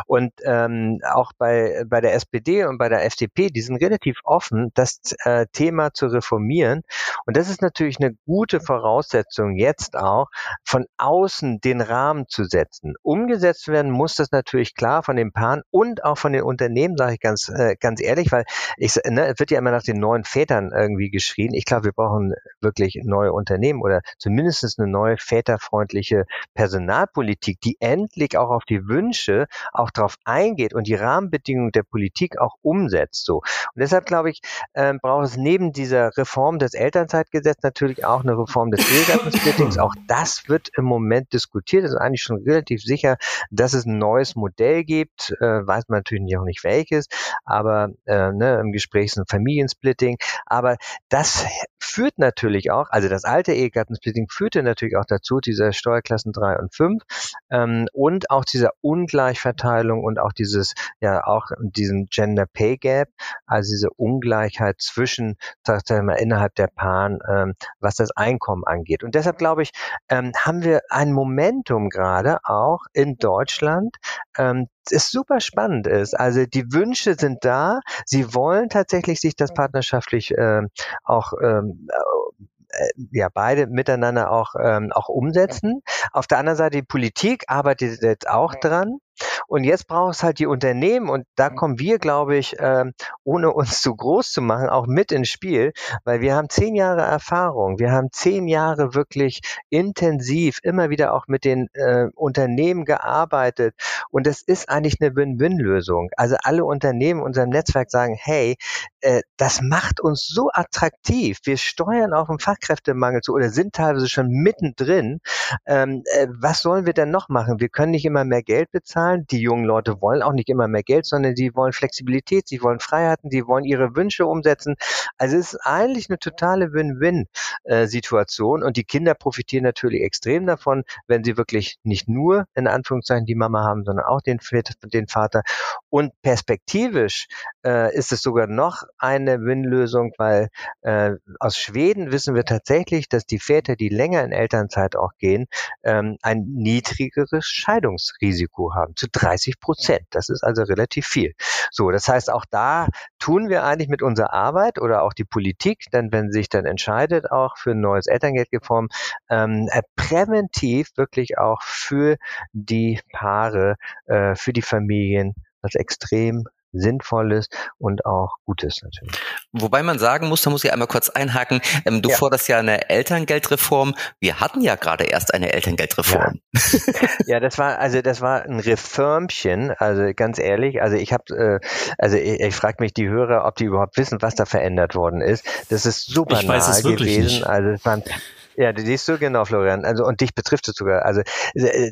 Und ähm, auch bei, bei der SPD und bei der FDP, die sind relativ offen, das äh, Thema zu reformieren. Und das ist natürlich eine gute Voraussetzung, jetzt auch von außen den Rahmen zu setzen. Umgesetzt werden muss das natürlich klar von den Paaren und auch von den Unternehmen, sage ich ganz, äh, ganz ehrlich, weil ich, ne, es wird ja immer nach den neuen Vätern irgendwie geschrien. Ich glaube, wir brauchen wirklich neue Unternehmen oder zumindest eine neue väterfreundliche Personalpolitik, die endlich auch auf die Wünsche auch darauf eingeht und die Rahmenbedingungen der Politik auch umsetzt. So. Und deshalb glaube ich, äh, braucht es neben dieser Reform des Elternzeitgesetzes natürlich auch eine Reform des Ehegattensplittings. Auch das wird im Moment diskutiert. Es ist eigentlich schon relativ sicher, dass es ein neues Modell gibt. Äh, weiß man natürlich auch nicht welches, aber äh, ne, im Gespräch ist ein Familiensplitting. Aber das führt natürlich auch, also das alte Ehegattensplitting führte natürlich auch dazu, dieser Steuerklassen 3 und 5 ähm, und auch dieser Ungleichverteilung Arbeitsteilung und auch dieses, ja, auch diesen Gender Pay Gap, also diese Ungleichheit zwischen, sag ich mal, innerhalb der Paaren, ähm, was das Einkommen angeht. Und deshalb glaube ich, ähm, haben wir ein Momentum gerade auch in Deutschland, ähm, es super spannend ist. Also die Wünsche sind da. Sie wollen tatsächlich sich das partnerschaftlich äh, auch ähm, äh, ja beide miteinander auch ähm, auch umsetzen. Auf der anderen Seite die Politik arbeitet jetzt auch dran. Und jetzt braucht es halt die Unternehmen und da mhm. kommen wir, glaube ich, äh, ohne uns zu groß zu machen, auch mit ins Spiel, weil wir haben zehn Jahre Erfahrung, wir haben zehn Jahre wirklich intensiv immer wieder auch mit den äh, Unternehmen gearbeitet und es ist eigentlich eine Win-Win-Lösung. Also alle Unternehmen in unserem Netzwerk sagen, hey, äh, das macht uns so attraktiv, wir steuern auf den Fachkräftemangel zu oder sind teilweise schon mittendrin. Ähm, äh, was sollen wir denn noch machen? Wir können nicht immer mehr Geld bezahlen zahlen. Die jungen Leute wollen auch nicht immer mehr Geld, sondern die wollen Flexibilität, sie wollen Freiheiten, die wollen ihre Wünsche umsetzen. Also es ist eigentlich eine totale Win-Win-Situation und die Kinder profitieren natürlich extrem davon, wenn sie wirklich nicht nur in Anführungszeichen die Mama haben, sondern auch den, den Vater. Und perspektivisch äh, ist es sogar noch eine Win-Lösung, weil äh, aus Schweden wissen wir tatsächlich, dass die Väter, die länger in Elternzeit auch gehen, ähm, ein niedrigeres Scheidungsrisiko haben zu 30 Prozent. Das ist also relativ viel. So, das heißt, auch da tun wir eigentlich mit unserer Arbeit oder auch die Politik, denn wenn sich dann entscheidet, auch für ein neues Elterngeldreform, ähm, äh, präventiv wirklich auch für die Paare, äh, für die Familien was extrem Sinnvolles und auch Gutes natürlich.
Wobei man sagen muss, da muss ich einmal kurz einhaken, ähm, du ja. forderst ja eine Elterngeldreform. Wir hatten ja gerade erst eine Elterngeldreform.
Ja. ja, das war also das war ein Reformchen, also ganz ehrlich, also ich habe äh, also ich, ich frage mich die Hörer, ob die überhaupt wissen, was da verändert worden ist. Das ist super ich weiß es gewesen. Nicht. Also es waren ja, die siehst du genau, Florian. Also und dich betrifft es sogar. Also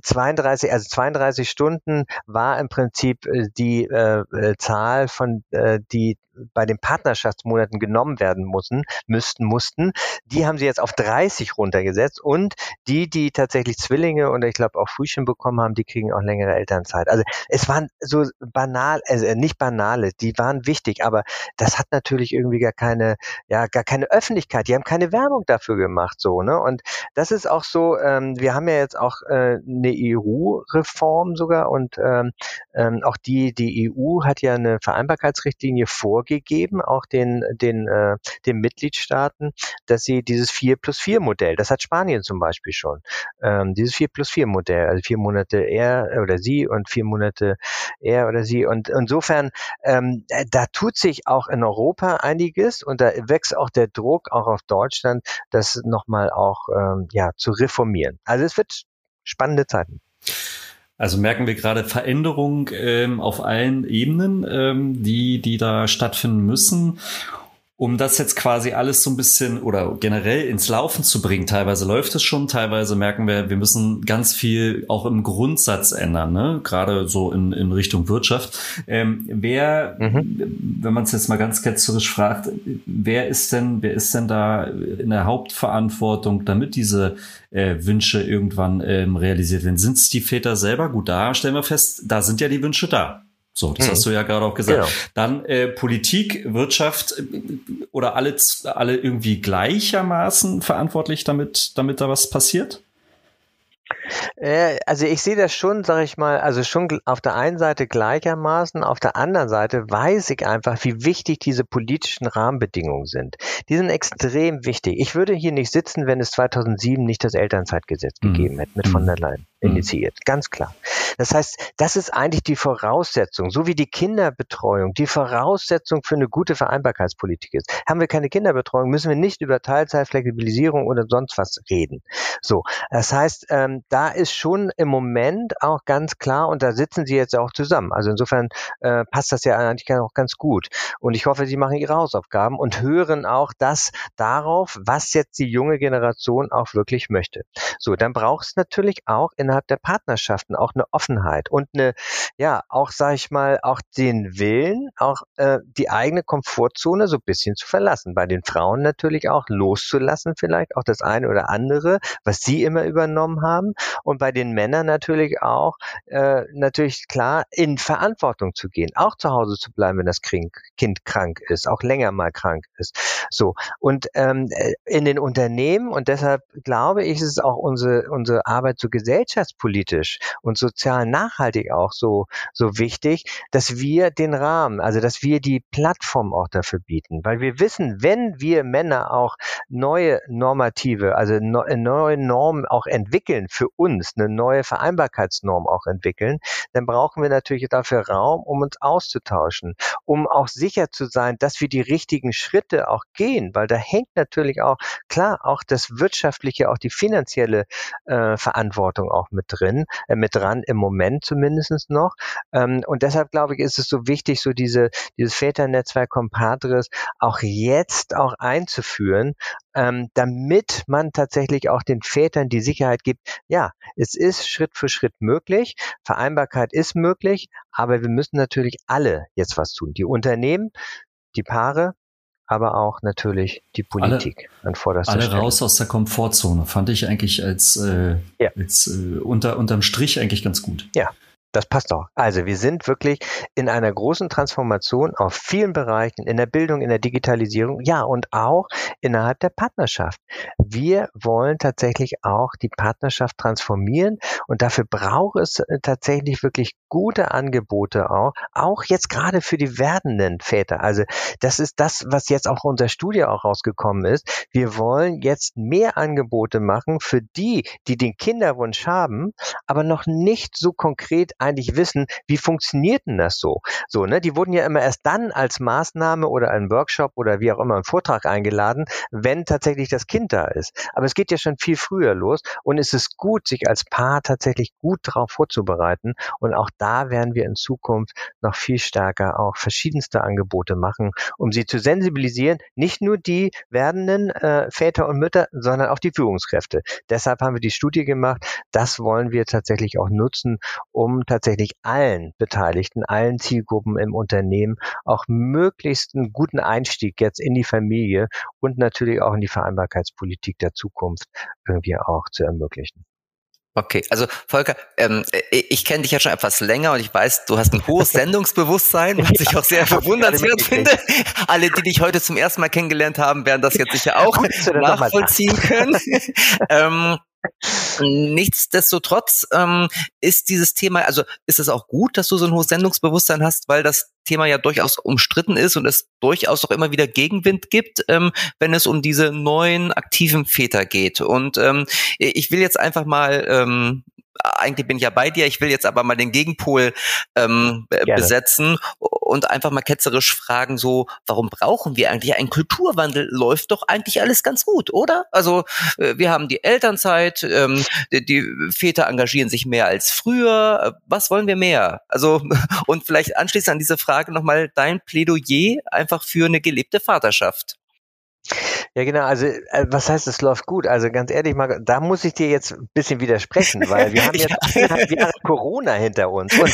32, äh, also 32 Stunden war im Prinzip äh, die äh, äh, Zahl von äh, die bei den Partnerschaftsmonaten genommen werden müssen, müssten, mussten, die haben sie jetzt auf 30 runtergesetzt und die, die tatsächlich Zwillinge und ich glaube auch Frühchen bekommen haben, die kriegen auch längere Elternzeit. Also es waren so banal, also nicht banale, die waren wichtig, aber das hat natürlich irgendwie gar keine, ja, gar keine Öffentlichkeit. Die haben keine Werbung dafür gemacht, so, ne? Und das ist auch so, ähm, wir haben ja jetzt auch äh, eine EU-Reform sogar und ähm, ähm, auch die, die EU hat ja eine Vereinbarkeitsrichtlinie vorgegeben, gegeben, auch den, den, äh, den Mitgliedstaaten, dass sie dieses 4 plus 4 Modell, das hat Spanien zum Beispiel schon, ähm, dieses 4 plus 4 Modell, also vier Monate er oder sie und vier Monate er oder sie. Und insofern, ähm, da tut sich auch in Europa einiges und da wächst auch der Druck auch auf Deutschland, das nochmal auch ähm, ja, zu reformieren. Also es wird spannende Zeiten.
Also merken wir gerade Veränderungen ähm, auf allen Ebenen, ähm, die, die da stattfinden müssen um das jetzt quasi alles so ein bisschen oder generell ins Laufen zu bringen. Teilweise läuft es schon, teilweise merken wir, wir müssen ganz viel auch im Grundsatz ändern, ne? gerade so in, in Richtung Wirtschaft. Ähm, wer, mhm. wenn man es jetzt mal ganz ketzerisch fragt, wer ist denn, wer ist denn da in der Hauptverantwortung, damit diese äh, Wünsche irgendwann ähm, realisiert werden? Sind es die Väter selber? Gut, da stellen wir fest, da sind ja die Wünsche da. So, das mhm. hast du ja gerade auch gesagt. Genau. Dann äh, Politik, Wirtschaft äh, oder alle, alle irgendwie gleichermaßen verantwortlich, damit, damit da was passiert?
Äh, also ich sehe das schon, sage ich mal, also schon auf der einen Seite gleichermaßen, auf der anderen Seite weiß ich einfach, wie wichtig diese politischen Rahmenbedingungen sind. Die sind extrem wichtig. Ich würde hier nicht sitzen, wenn es 2007 nicht das Elternzeitgesetz mhm. gegeben hätte, mit von der Leyen mhm. initiiert. Ganz klar. Das heißt, das ist eigentlich die Voraussetzung, so wie die Kinderbetreuung die Voraussetzung für eine gute Vereinbarkeitspolitik ist. Haben wir keine Kinderbetreuung, müssen wir nicht über Teilzeitflexibilisierung oder sonst was reden. So, das heißt, ähm, da ist schon im Moment auch ganz klar, und da sitzen sie jetzt auch zusammen. Also insofern äh, passt das ja eigentlich auch ganz gut. Und ich hoffe, sie machen ihre Hausaufgaben und hören auch das darauf, was jetzt die junge Generation auch wirklich möchte. So, dann braucht es natürlich auch in innerhalb der Partnerschaften auch eine Offenheit und eine, ja, auch, sage ich mal, auch den Willen, auch äh, die eigene Komfortzone so ein bisschen zu verlassen. Bei den Frauen natürlich auch loszulassen, vielleicht auch das eine oder andere, was sie immer übernommen haben. Und bei den Männern natürlich auch, äh, natürlich klar, in Verantwortung zu gehen, auch zu Hause zu bleiben, wenn das Kind krank ist, auch länger mal krank ist. So. Und ähm, äh, in den Unternehmen, und deshalb glaube ich, ist es auch unsere, unsere Arbeit so gesellschaftspolitisch und sozial nachhaltig auch so, so wichtig, dass wir den Rahmen, also dass wir die Plattform auch dafür bieten. Weil wir wissen, wenn wir Männer auch neue normative, also neue Normen auch entwickeln für uns, eine neue Vereinbarkeitsnorm auch entwickeln, dann brauchen wir natürlich dafür Raum, um uns auszutauschen, um auch sicher zu sein, dass wir die richtigen Schritte auch gehen, weil da hängt natürlich auch, klar, auch das wirtschaftliche, auch die finanzielle äh, Verantwortung auch mit drin, äh, mit dran im Moment zumindestens noch. Ähm, und deshalb glaube ich, ist es so wichtig, so diese, dieses Väternetzwerk Compadres auch jetzt auch einzuführen, ähm, damit man tatsächlich auch den Vätern die Sicherheit gibt, ja, es ist Schritt für Schritt möglich, Vereinbarkeit ist möglich, aber wir müssen natürlich alle jetzt was tun. Die Unternehmen, die Paare, aber auch natürlich die Politik
alle, an vorderster alle Stelle. Alle raus aus der Komfortzone, fand ich eigentlich als, äh, ja. als äh, unter, unterm Strich eigentlich ganz gut.
Ja, das passt auch. Also wir sind wirklich in einer großen Transformation auf vielen Bereichen, in der Bildung, in der Digitalisierung, ja, und auch innerhalb der Partnerschaft. Wir wollen tatsächlich auch die Partnerschaft transformieren und dafür braucht es äh, tatsächlich wirklich gute Angebote auch, auch jetzt gerade für die werdenden Väter. Also das ist das, was jetzt auch unser Studie auch rausgekommen ist. Wir wollen jetzt mehr Angebote machen für die, die den Kinderwunsch haben, aber noch nicht so konkret eigentlich wissen, wie funktioniert denn das so? So, ne? Die wurden ja immer erst dann als Maßnahme oder ein Workshop oder wie auch immer ein Vortrag eingeladen, wenn tatsächlich das Kind da ist. Aber es geht ja schon viel früher los und es ist gut, sich als Paar tatsächlich gut darauf vorzubereiten. Und auch da werden wir in Zukunft noch viel stärker auch verschiedenste Angebote machen, um sie zu sensibilisieren. Nicht nur die werdenden äh, Väter und Mütter, sondern auch die Führungskräfte. Deshalb haben wir die Studie gemacht. Das wollen wir tatsächlich auch nutzen, um tatsächlich allen Beteiligten, allen Zielgruppen im Unternehmen auch möglichst einen guten Einstieg jetzt in die Familie und natürlich auch in die Vereinbarkeitspolitik der Zukunft irgendwie auch zu ermöglichen.
Okay, also Volker, ähm, ich kenne dich ja schon etwas länger und ich weiß, du hast ein hohes Sendungsbewusstsein, was ich auch sehr verwundernswert finde. Alle, die dich heute zum ersten Mal kennengelernt haben, werden das jetzt sicher auch nachvollziehen können. ähm, Nichtsdestotrotz ähm, ist dieses Thema, also ist es auch gut, dass du so ein hohes Sendungsbewusstsein hast, weil das Thema ja durchaus umstritten ist und es durchaus auch immer wieder Gegenwind gibt, ähm, wenn es um diese neuen aktiven Väter geht. Und ähm, ich will jetzt einfach mal ähm, eigentlich bin ich ja bei dir, ich will jetzt aber mal den Gegenpol ähm, besetzen und einfach mal ketzerisch fragen, so, warum brauchen wir eigentlich einen Kulturwandel? Läuft doch eigentlich alles ganz gut, oder? Also äh, wir haben die Elternzeit, ähm, die, die Väter engagieren sich mehr als früher. Was wollen wir mehr? Also und vielleicht anschließend an diese Frage nochmal dein Plädoyer einfach für eine gelebte Vaterschaft.
Ja, genau. Also, äh, was heißt, es läuft gut? Also, ganz ehrlich, mal, da muss ich dir jetzt ein bisschen widersprechen, weil wir haben jetzt eineinhalb Jahre Corona hinter uns. Und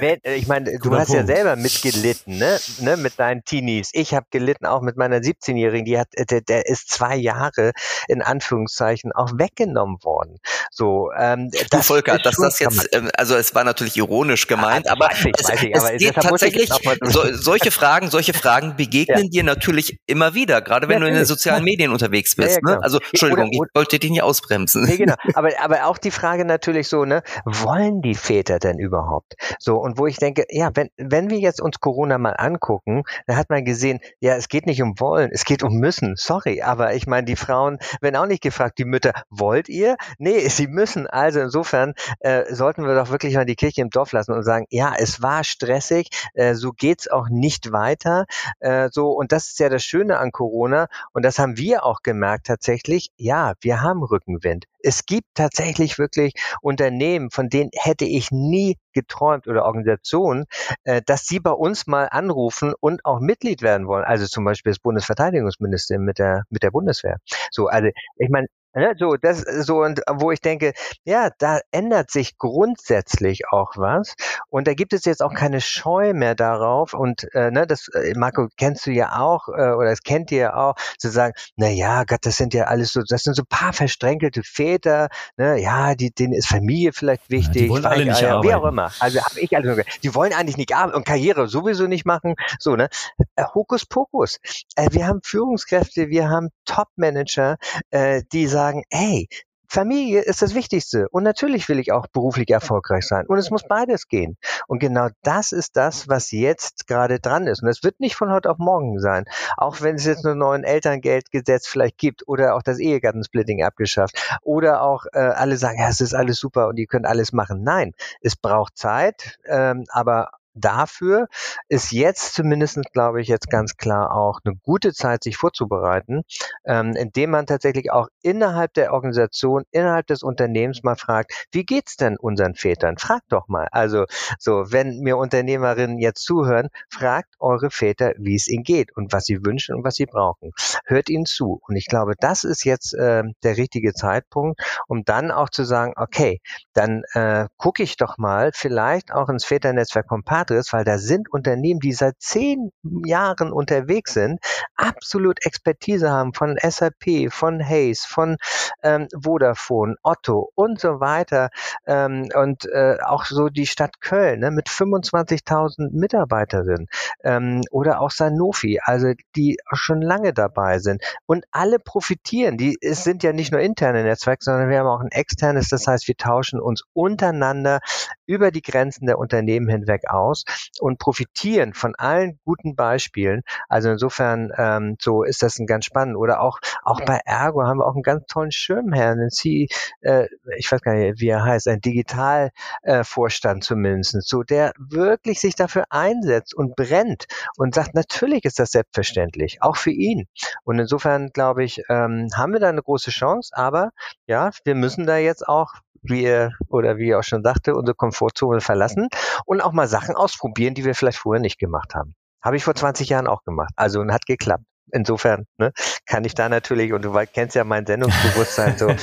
wenn, äh, ich meine, du hast ja selber mitgelitten, ne? ne? Mit deinen Teenies. Ich habe gelitten auch mit meiner 17-Jährigen. Die hat, der, der ist zwei Jahre in Anführungszeichen auch weggenommen worden. So,
ähm, du, das Volker, dass das jetzt, ähm, also es war natürlich ironisch gemeint, ja, aber, ich, es, ich, aber es geht tatsächlich, so, solche Fragen, solche Fragen begegnen ja. dir natürlich immer wieder, gerade wenn ja, du in den sozialen Medien unterwegs bist. Ja, ja, ne? Genau. Also Entschuldigung, oder, ich wollte dich nicht ausbremsen.
Nee, genau. Aber, aber auch die Frage natürlich so, ne, wollen die Väter denn überhaupt? So, und wo ich denke, ja, wenn, wenn wir jetzt uns Corona mal angucken, dann hat man gesehen, ja, es geht nicht um wollen, es geht um müssen. Sorry, aber ich meine, die Frauen werden auch nicht gefragt, die Mütter, wollt ihr? Nee, sie müssen. Also insofern äh, sollten wir doch wirklich mal die Kirche im Dorf lassen und sagen, ja, es war stressig, äh, so geht's auch nicht weiter. Äh, so, und das ist ja das Schöne an Corona. Und das haben wir auch gemerkt tatsächlich. Ja, wir haben Rückenwind. Es gibt tatsächlich wirklich Unternehmen, von denen hätte ich nie geträumt oder Organisationen, äh, dass sie bei uns mal anrufen und auch Mitglied werden wollen. Also zum Beispiel das Bundesverteidigungsministerium mit der, mit der Bundeswehr. So, also ich meine, Ne, so, das, so, und wo ich denke, ja, da ändert sich grundsätzlich auch was. Und da gibt es jetzt auch keine Scheu mehr darauf. Und, äh, ne, das, äh, Marco, kennst du ja auch, äh, oder das kennt ihr ja auch, zu sagen, na ja, Gott, das sind ja alles so, das sind so paar verstrenkelte Väter, ne, ja, die, denen ist Familie vielleicht wichtig. Ja, die
wollen alle nicht
arbeiten. Wie auch immer. Also habe ich alles Die wollen eigentlich nicht arbeiten und Karriere sowieso nicht machen. So, ne? Äh, Hokuspokus. Äh, wir haben Führungskräfte, wir haben Top-Manager, äh, die sagen, sagen, hey, Familie ist das Wichtigste. Und natürlich will ich auch beruflich erfolgreich sein. Und es muss beides gehen. Und genau das ist das, was jetzt gerade dran ist. Und das wird nicht von heute auf morgen sein. Auch wenn es jetzt nur neuen Elterngeldgesetz vielleicht gibt oder auch das Ehegattensplitting abgeschafft oder auch äh, alle sagen, ja, es ist alles super und ihr könnt alles machen. Nein, es braucht Zeit, ähm, aber dafür ist jetzt zumindest, glaube ich, jetzt ganz klar auch eine gute Zeit, sich vorzubereiten, ähm, indem man tatsächlich auch innerhalb der Organisation, innerhalb des Unternehmens mal fragt, wie geht's denn unseren Vätern? Fragt doch mal. Also so, wenn mir Unternehmerinnen jetzt zuhören, fragt eure Väter, wie es ihnen geht und was sie wünschen und was sie brauchen. Hört ihnen zu. Und ich glaube, das ist jetzt äh, der richtige Zeitpunkt, um dann auch zu sagen, okay, dann äh, gucke ich doch mal vielleicht auch ins Väternetzwerk Kompat ist, weil da sind Unternehmen, die seit zehn Jahren unterwegs sind, absolut Expertise haben von SAP, von Hayes, von ähm, Vodafone, Otto und so weiter. Ähm, und äh, auch so die Stadt Köln ne, mit 25.000 Mitarbeiterinnen ähm, oder auch Sanofi, also die schon lange dabei sind. Und alle profitieren. Die es sind ja nicht nur interne Netzwerke, sondern wir haben auch ein externes. Das heißt, wir tauschen uns untereinander über die Grenzen der Unternehmen hinweg aus aus und profitieren von allen guten Beispielen. Also insofern ähm, so ist das ein ganz spannend. Oder auch auch bei Ergo haben wir auch einen ganz tollen Schirmherrn, den C, äh, ich weiß gar nicht, wie er heißt, ein Digitalvorstand äh, zumindest, so der wirklich sich dafür einsetzt und brennt und sagt, natürlich ist das selbstverständlich, auch für ihn. Und insofern glaube ich, ähm, haben wir da eine große Chance, aber ja, wir müssen da jetzt auch wie er oder wie er auch schon sagte, unsere Komfortzone verlassen und auch mal Sachen ausprobieren, die wir vielleicht vorher nicht gemacht haben. Habe ich vor 20 Jahren auch gemacht. Also und hat geklappt. Insofern ne, kann ich da natürlich, und du kennst ja mein Sendungsbewusstsein so, ähm,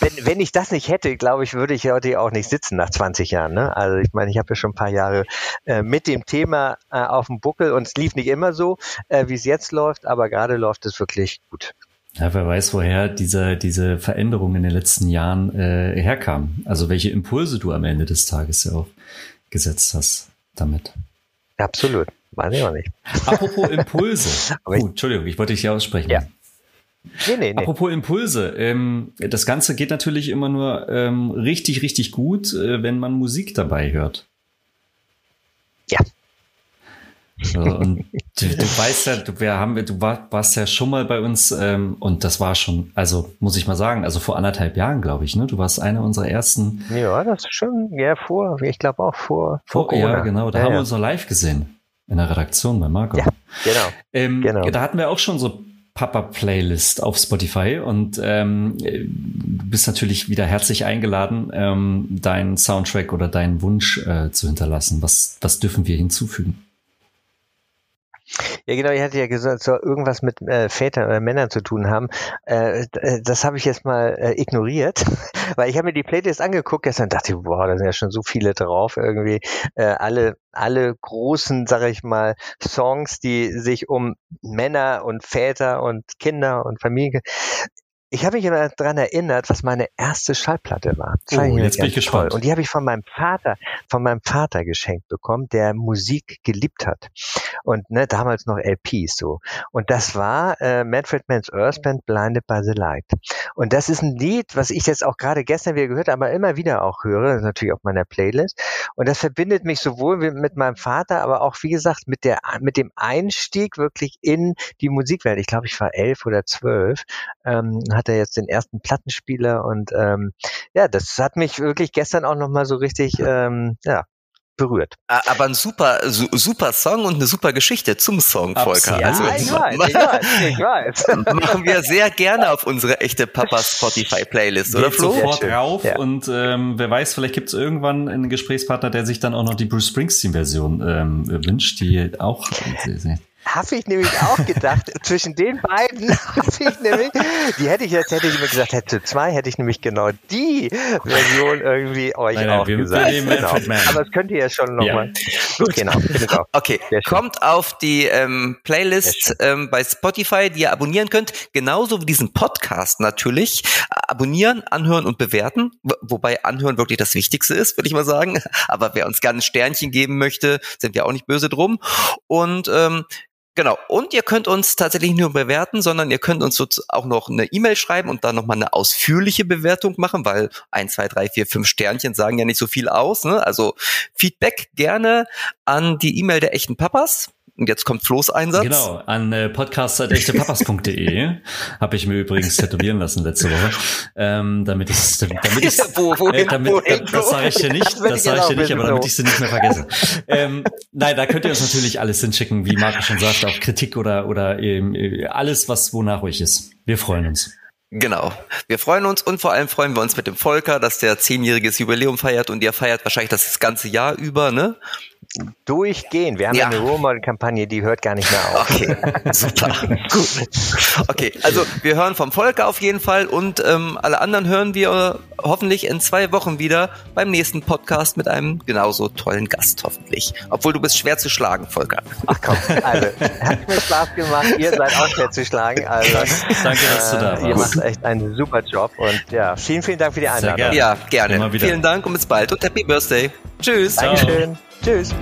wenn, wenn ich das nicht hätte, glaube ich, würde ich heute auch nicht sitzen nach 20 Jahren. Ne? Also ich meine, ich habe ja schon ein paar Jahre äh, mit dem Thema äh, auf dem Buckel und es lief nicht immer so, äh, wie es jetzt läuft, aber gerade läuft es wirklich gut.
Ja, wer weiß, woher diese, diese Veränderung in den letzten Jahren äh, herkam. Also welche Impulse du am Ende des Tages ja auch gesetzt hast damit.
Absolut. Weiß ich auch nicht.
Apropos Impulse. oh, Entschuldigung, ich wollte dich hier aussprechen. Ja. Nee, nee, nee. Apropos Impulse, ähm, das Ganze geht natürlich immer nur ähm, richtig, richtig gut, äh, wenn man Musik dabei hört.
Ja.
So, und du, du, weißt ja, du, wir haben, du war, warst ja schon mal bei uns ähm, und das war schon, also muss ich mal sagen, also vor anderthalb Jahren, glaube ich, ne? Du warst einer unserer ersten.
Ja, das ist schon, ja, vor, ich glaube auch vor.
Vor, vor ja, genau. Da ja, haben ja. wir uns noch live gesehen in der Redaktion bei Marco. Ja,
genau.
Ähm, genau. Da hatten wir auch schon so Papa-Playlist auf Spotify und ähm, du bist natürlich wieder herzlich eingeladen, ähm, deinen Soundtrack oder deinen Wunsch äh, zu hinterlassen. Was, was dürfen wir hinzufügen?
Ja, genau, ich hatte ja gesagt, soll irgendwas mit äh, Vätern oder Männern zu tun haben. Äh, äh das habe ich jetzt mal äh, ignoriert, weil ich habe mir die Playlist angeguckt gestern und dachte, boah, da sind ja schon so viele drauf irgendwie. Äh, alle, alle großen, sage ich mal, Songs, die sich um Männer und Väter und Kinder und Familie ich habe mich immer daran erinnert, was meine erste Schallplatte war.
Das oh, jetzt bin ich gespannt.
Toll. Und die habe ich von meinem Vater, von meinem Vater geschenkt bekommen, der Musik geliebt hat. Und ne, damals noch LPs so. Und das war äh, Manfred Mann's Earth Band Blinded by the Light. Und das ist ein Lied, was ich jetzt auch gerade gestern wieder gehört, aber immer wieder auch höre, natürlich auf meiner Playlist. Und das verbindet mich sowohl mit meinem Vater, aber auch, wie gesagt, mit der, mit dem Einstieg wirklich in die Musikwelt. Ich glaube, ich war elf oder zwölf. Ähm, hat er jetzt den ersten Plattenspieler und ähm, ja, das hat mich wirklich gestern auch nochmal so richtig ähm, ja, berührt.
Aber ein super, super Song und eine super Geschichte zum Song, Volker.
Ja, also, ich weiß, ich weiß, ich weiß.
Machen wir sehr gerne auf unsere echte Papa Spotify Playlist, oder
Flo? sofort drauf ja. und ähm, wer weiß, vielleicht gibt es irgendwann einen Gesprächspartner, der sich dann auch noch die Bruce Springsteen Version ähm, wünscht, die auch
habe ich nämlich auch gedacht, zwischen den beiden habe ich nämlich, die hätte ich jetzt, hätte ich mir gesagt, hätte zwei, hätte ich nämlich genau die Version irgendwie euch nein, nein, auch wir, gesagt. Wir genau. Aber das könnt ihr ja schon nochmal. Ja.
Genau, Okay, kommt auf die ähm, Playlist ähm, bei Spotify, die ihr abonnieren könnt, genauso wie diesen Podcast natürlich. Abonnieren, anhören und bewerten, wobei anhören wirklich das Wichtigste ist, würde ich mal sagen. Aber wer uns gerne ein Sternchen geben möchte, sind wir auch nicht böse drum. Und ähm, Genau. Und ihr könnt uns tatsächlich nur bewerten, sondern ihr könnt uns auch noch eine E-Mail schreiben und dann nochmal eine ausführliche Bewertung machen, weil ein, zwei, drei, vier, fünf Sternchen sagen ja nicht so viel aus. Ne? Also Feedback gerne an die E-Mail der echten Papas. Und jetzt kommt Flo's Einsatz.
Genau, an äh, podcast.echtepapas.de habe ich mir übrigens tätowieren lassen letzte Woche. Ähm, damit ich damit ich wo, wohin, äh, damit, wohin, das sage ich dir nicht, das, das sage ich dir nicht, aber damit ich sie nicht mehr vergesse. ähm, nein, da könnt ihr uns natürlich alles hinschicken, wie Marco schon sagt, auch Kritik oder oder ähm, alles, was wonach euch ist. Wir freuen uns.
Genau. Wir freuen uns und vor allem freuen wir uns mit dem Volker, dass der zehnjähriges Jubiläum feiert und ihr feiert wahrscheinlich das ganze Jahr über, ne?
Durchgehen. Wir haben ja. eine Role-Model-Kampagne, die hört gar nicht mehr auf.
Okay, super. Gut. Okay, also wir hören vom Volker auf jeden Fall und ähm, alle anderen hören wir hoffentlich in zwei Wochen wieder beim nächsten Podcast mit einem genauso tollen Gast, hoffentlich. Obwohl du bist schwer zu schlagen, Volker.
Ach komm, also, hat mir Spaß gemacht. Ihr seid auch schwer zu schlagen. Also,
Danke, dass du da warst.
Ihr macht echt einen super Job und ja, vielen, vielen Dank für die Einladung.
Ja, gerne. Vielen Dank und bis bald und Happy Birthday. Tschüss.
Dankeschön. Tschüss.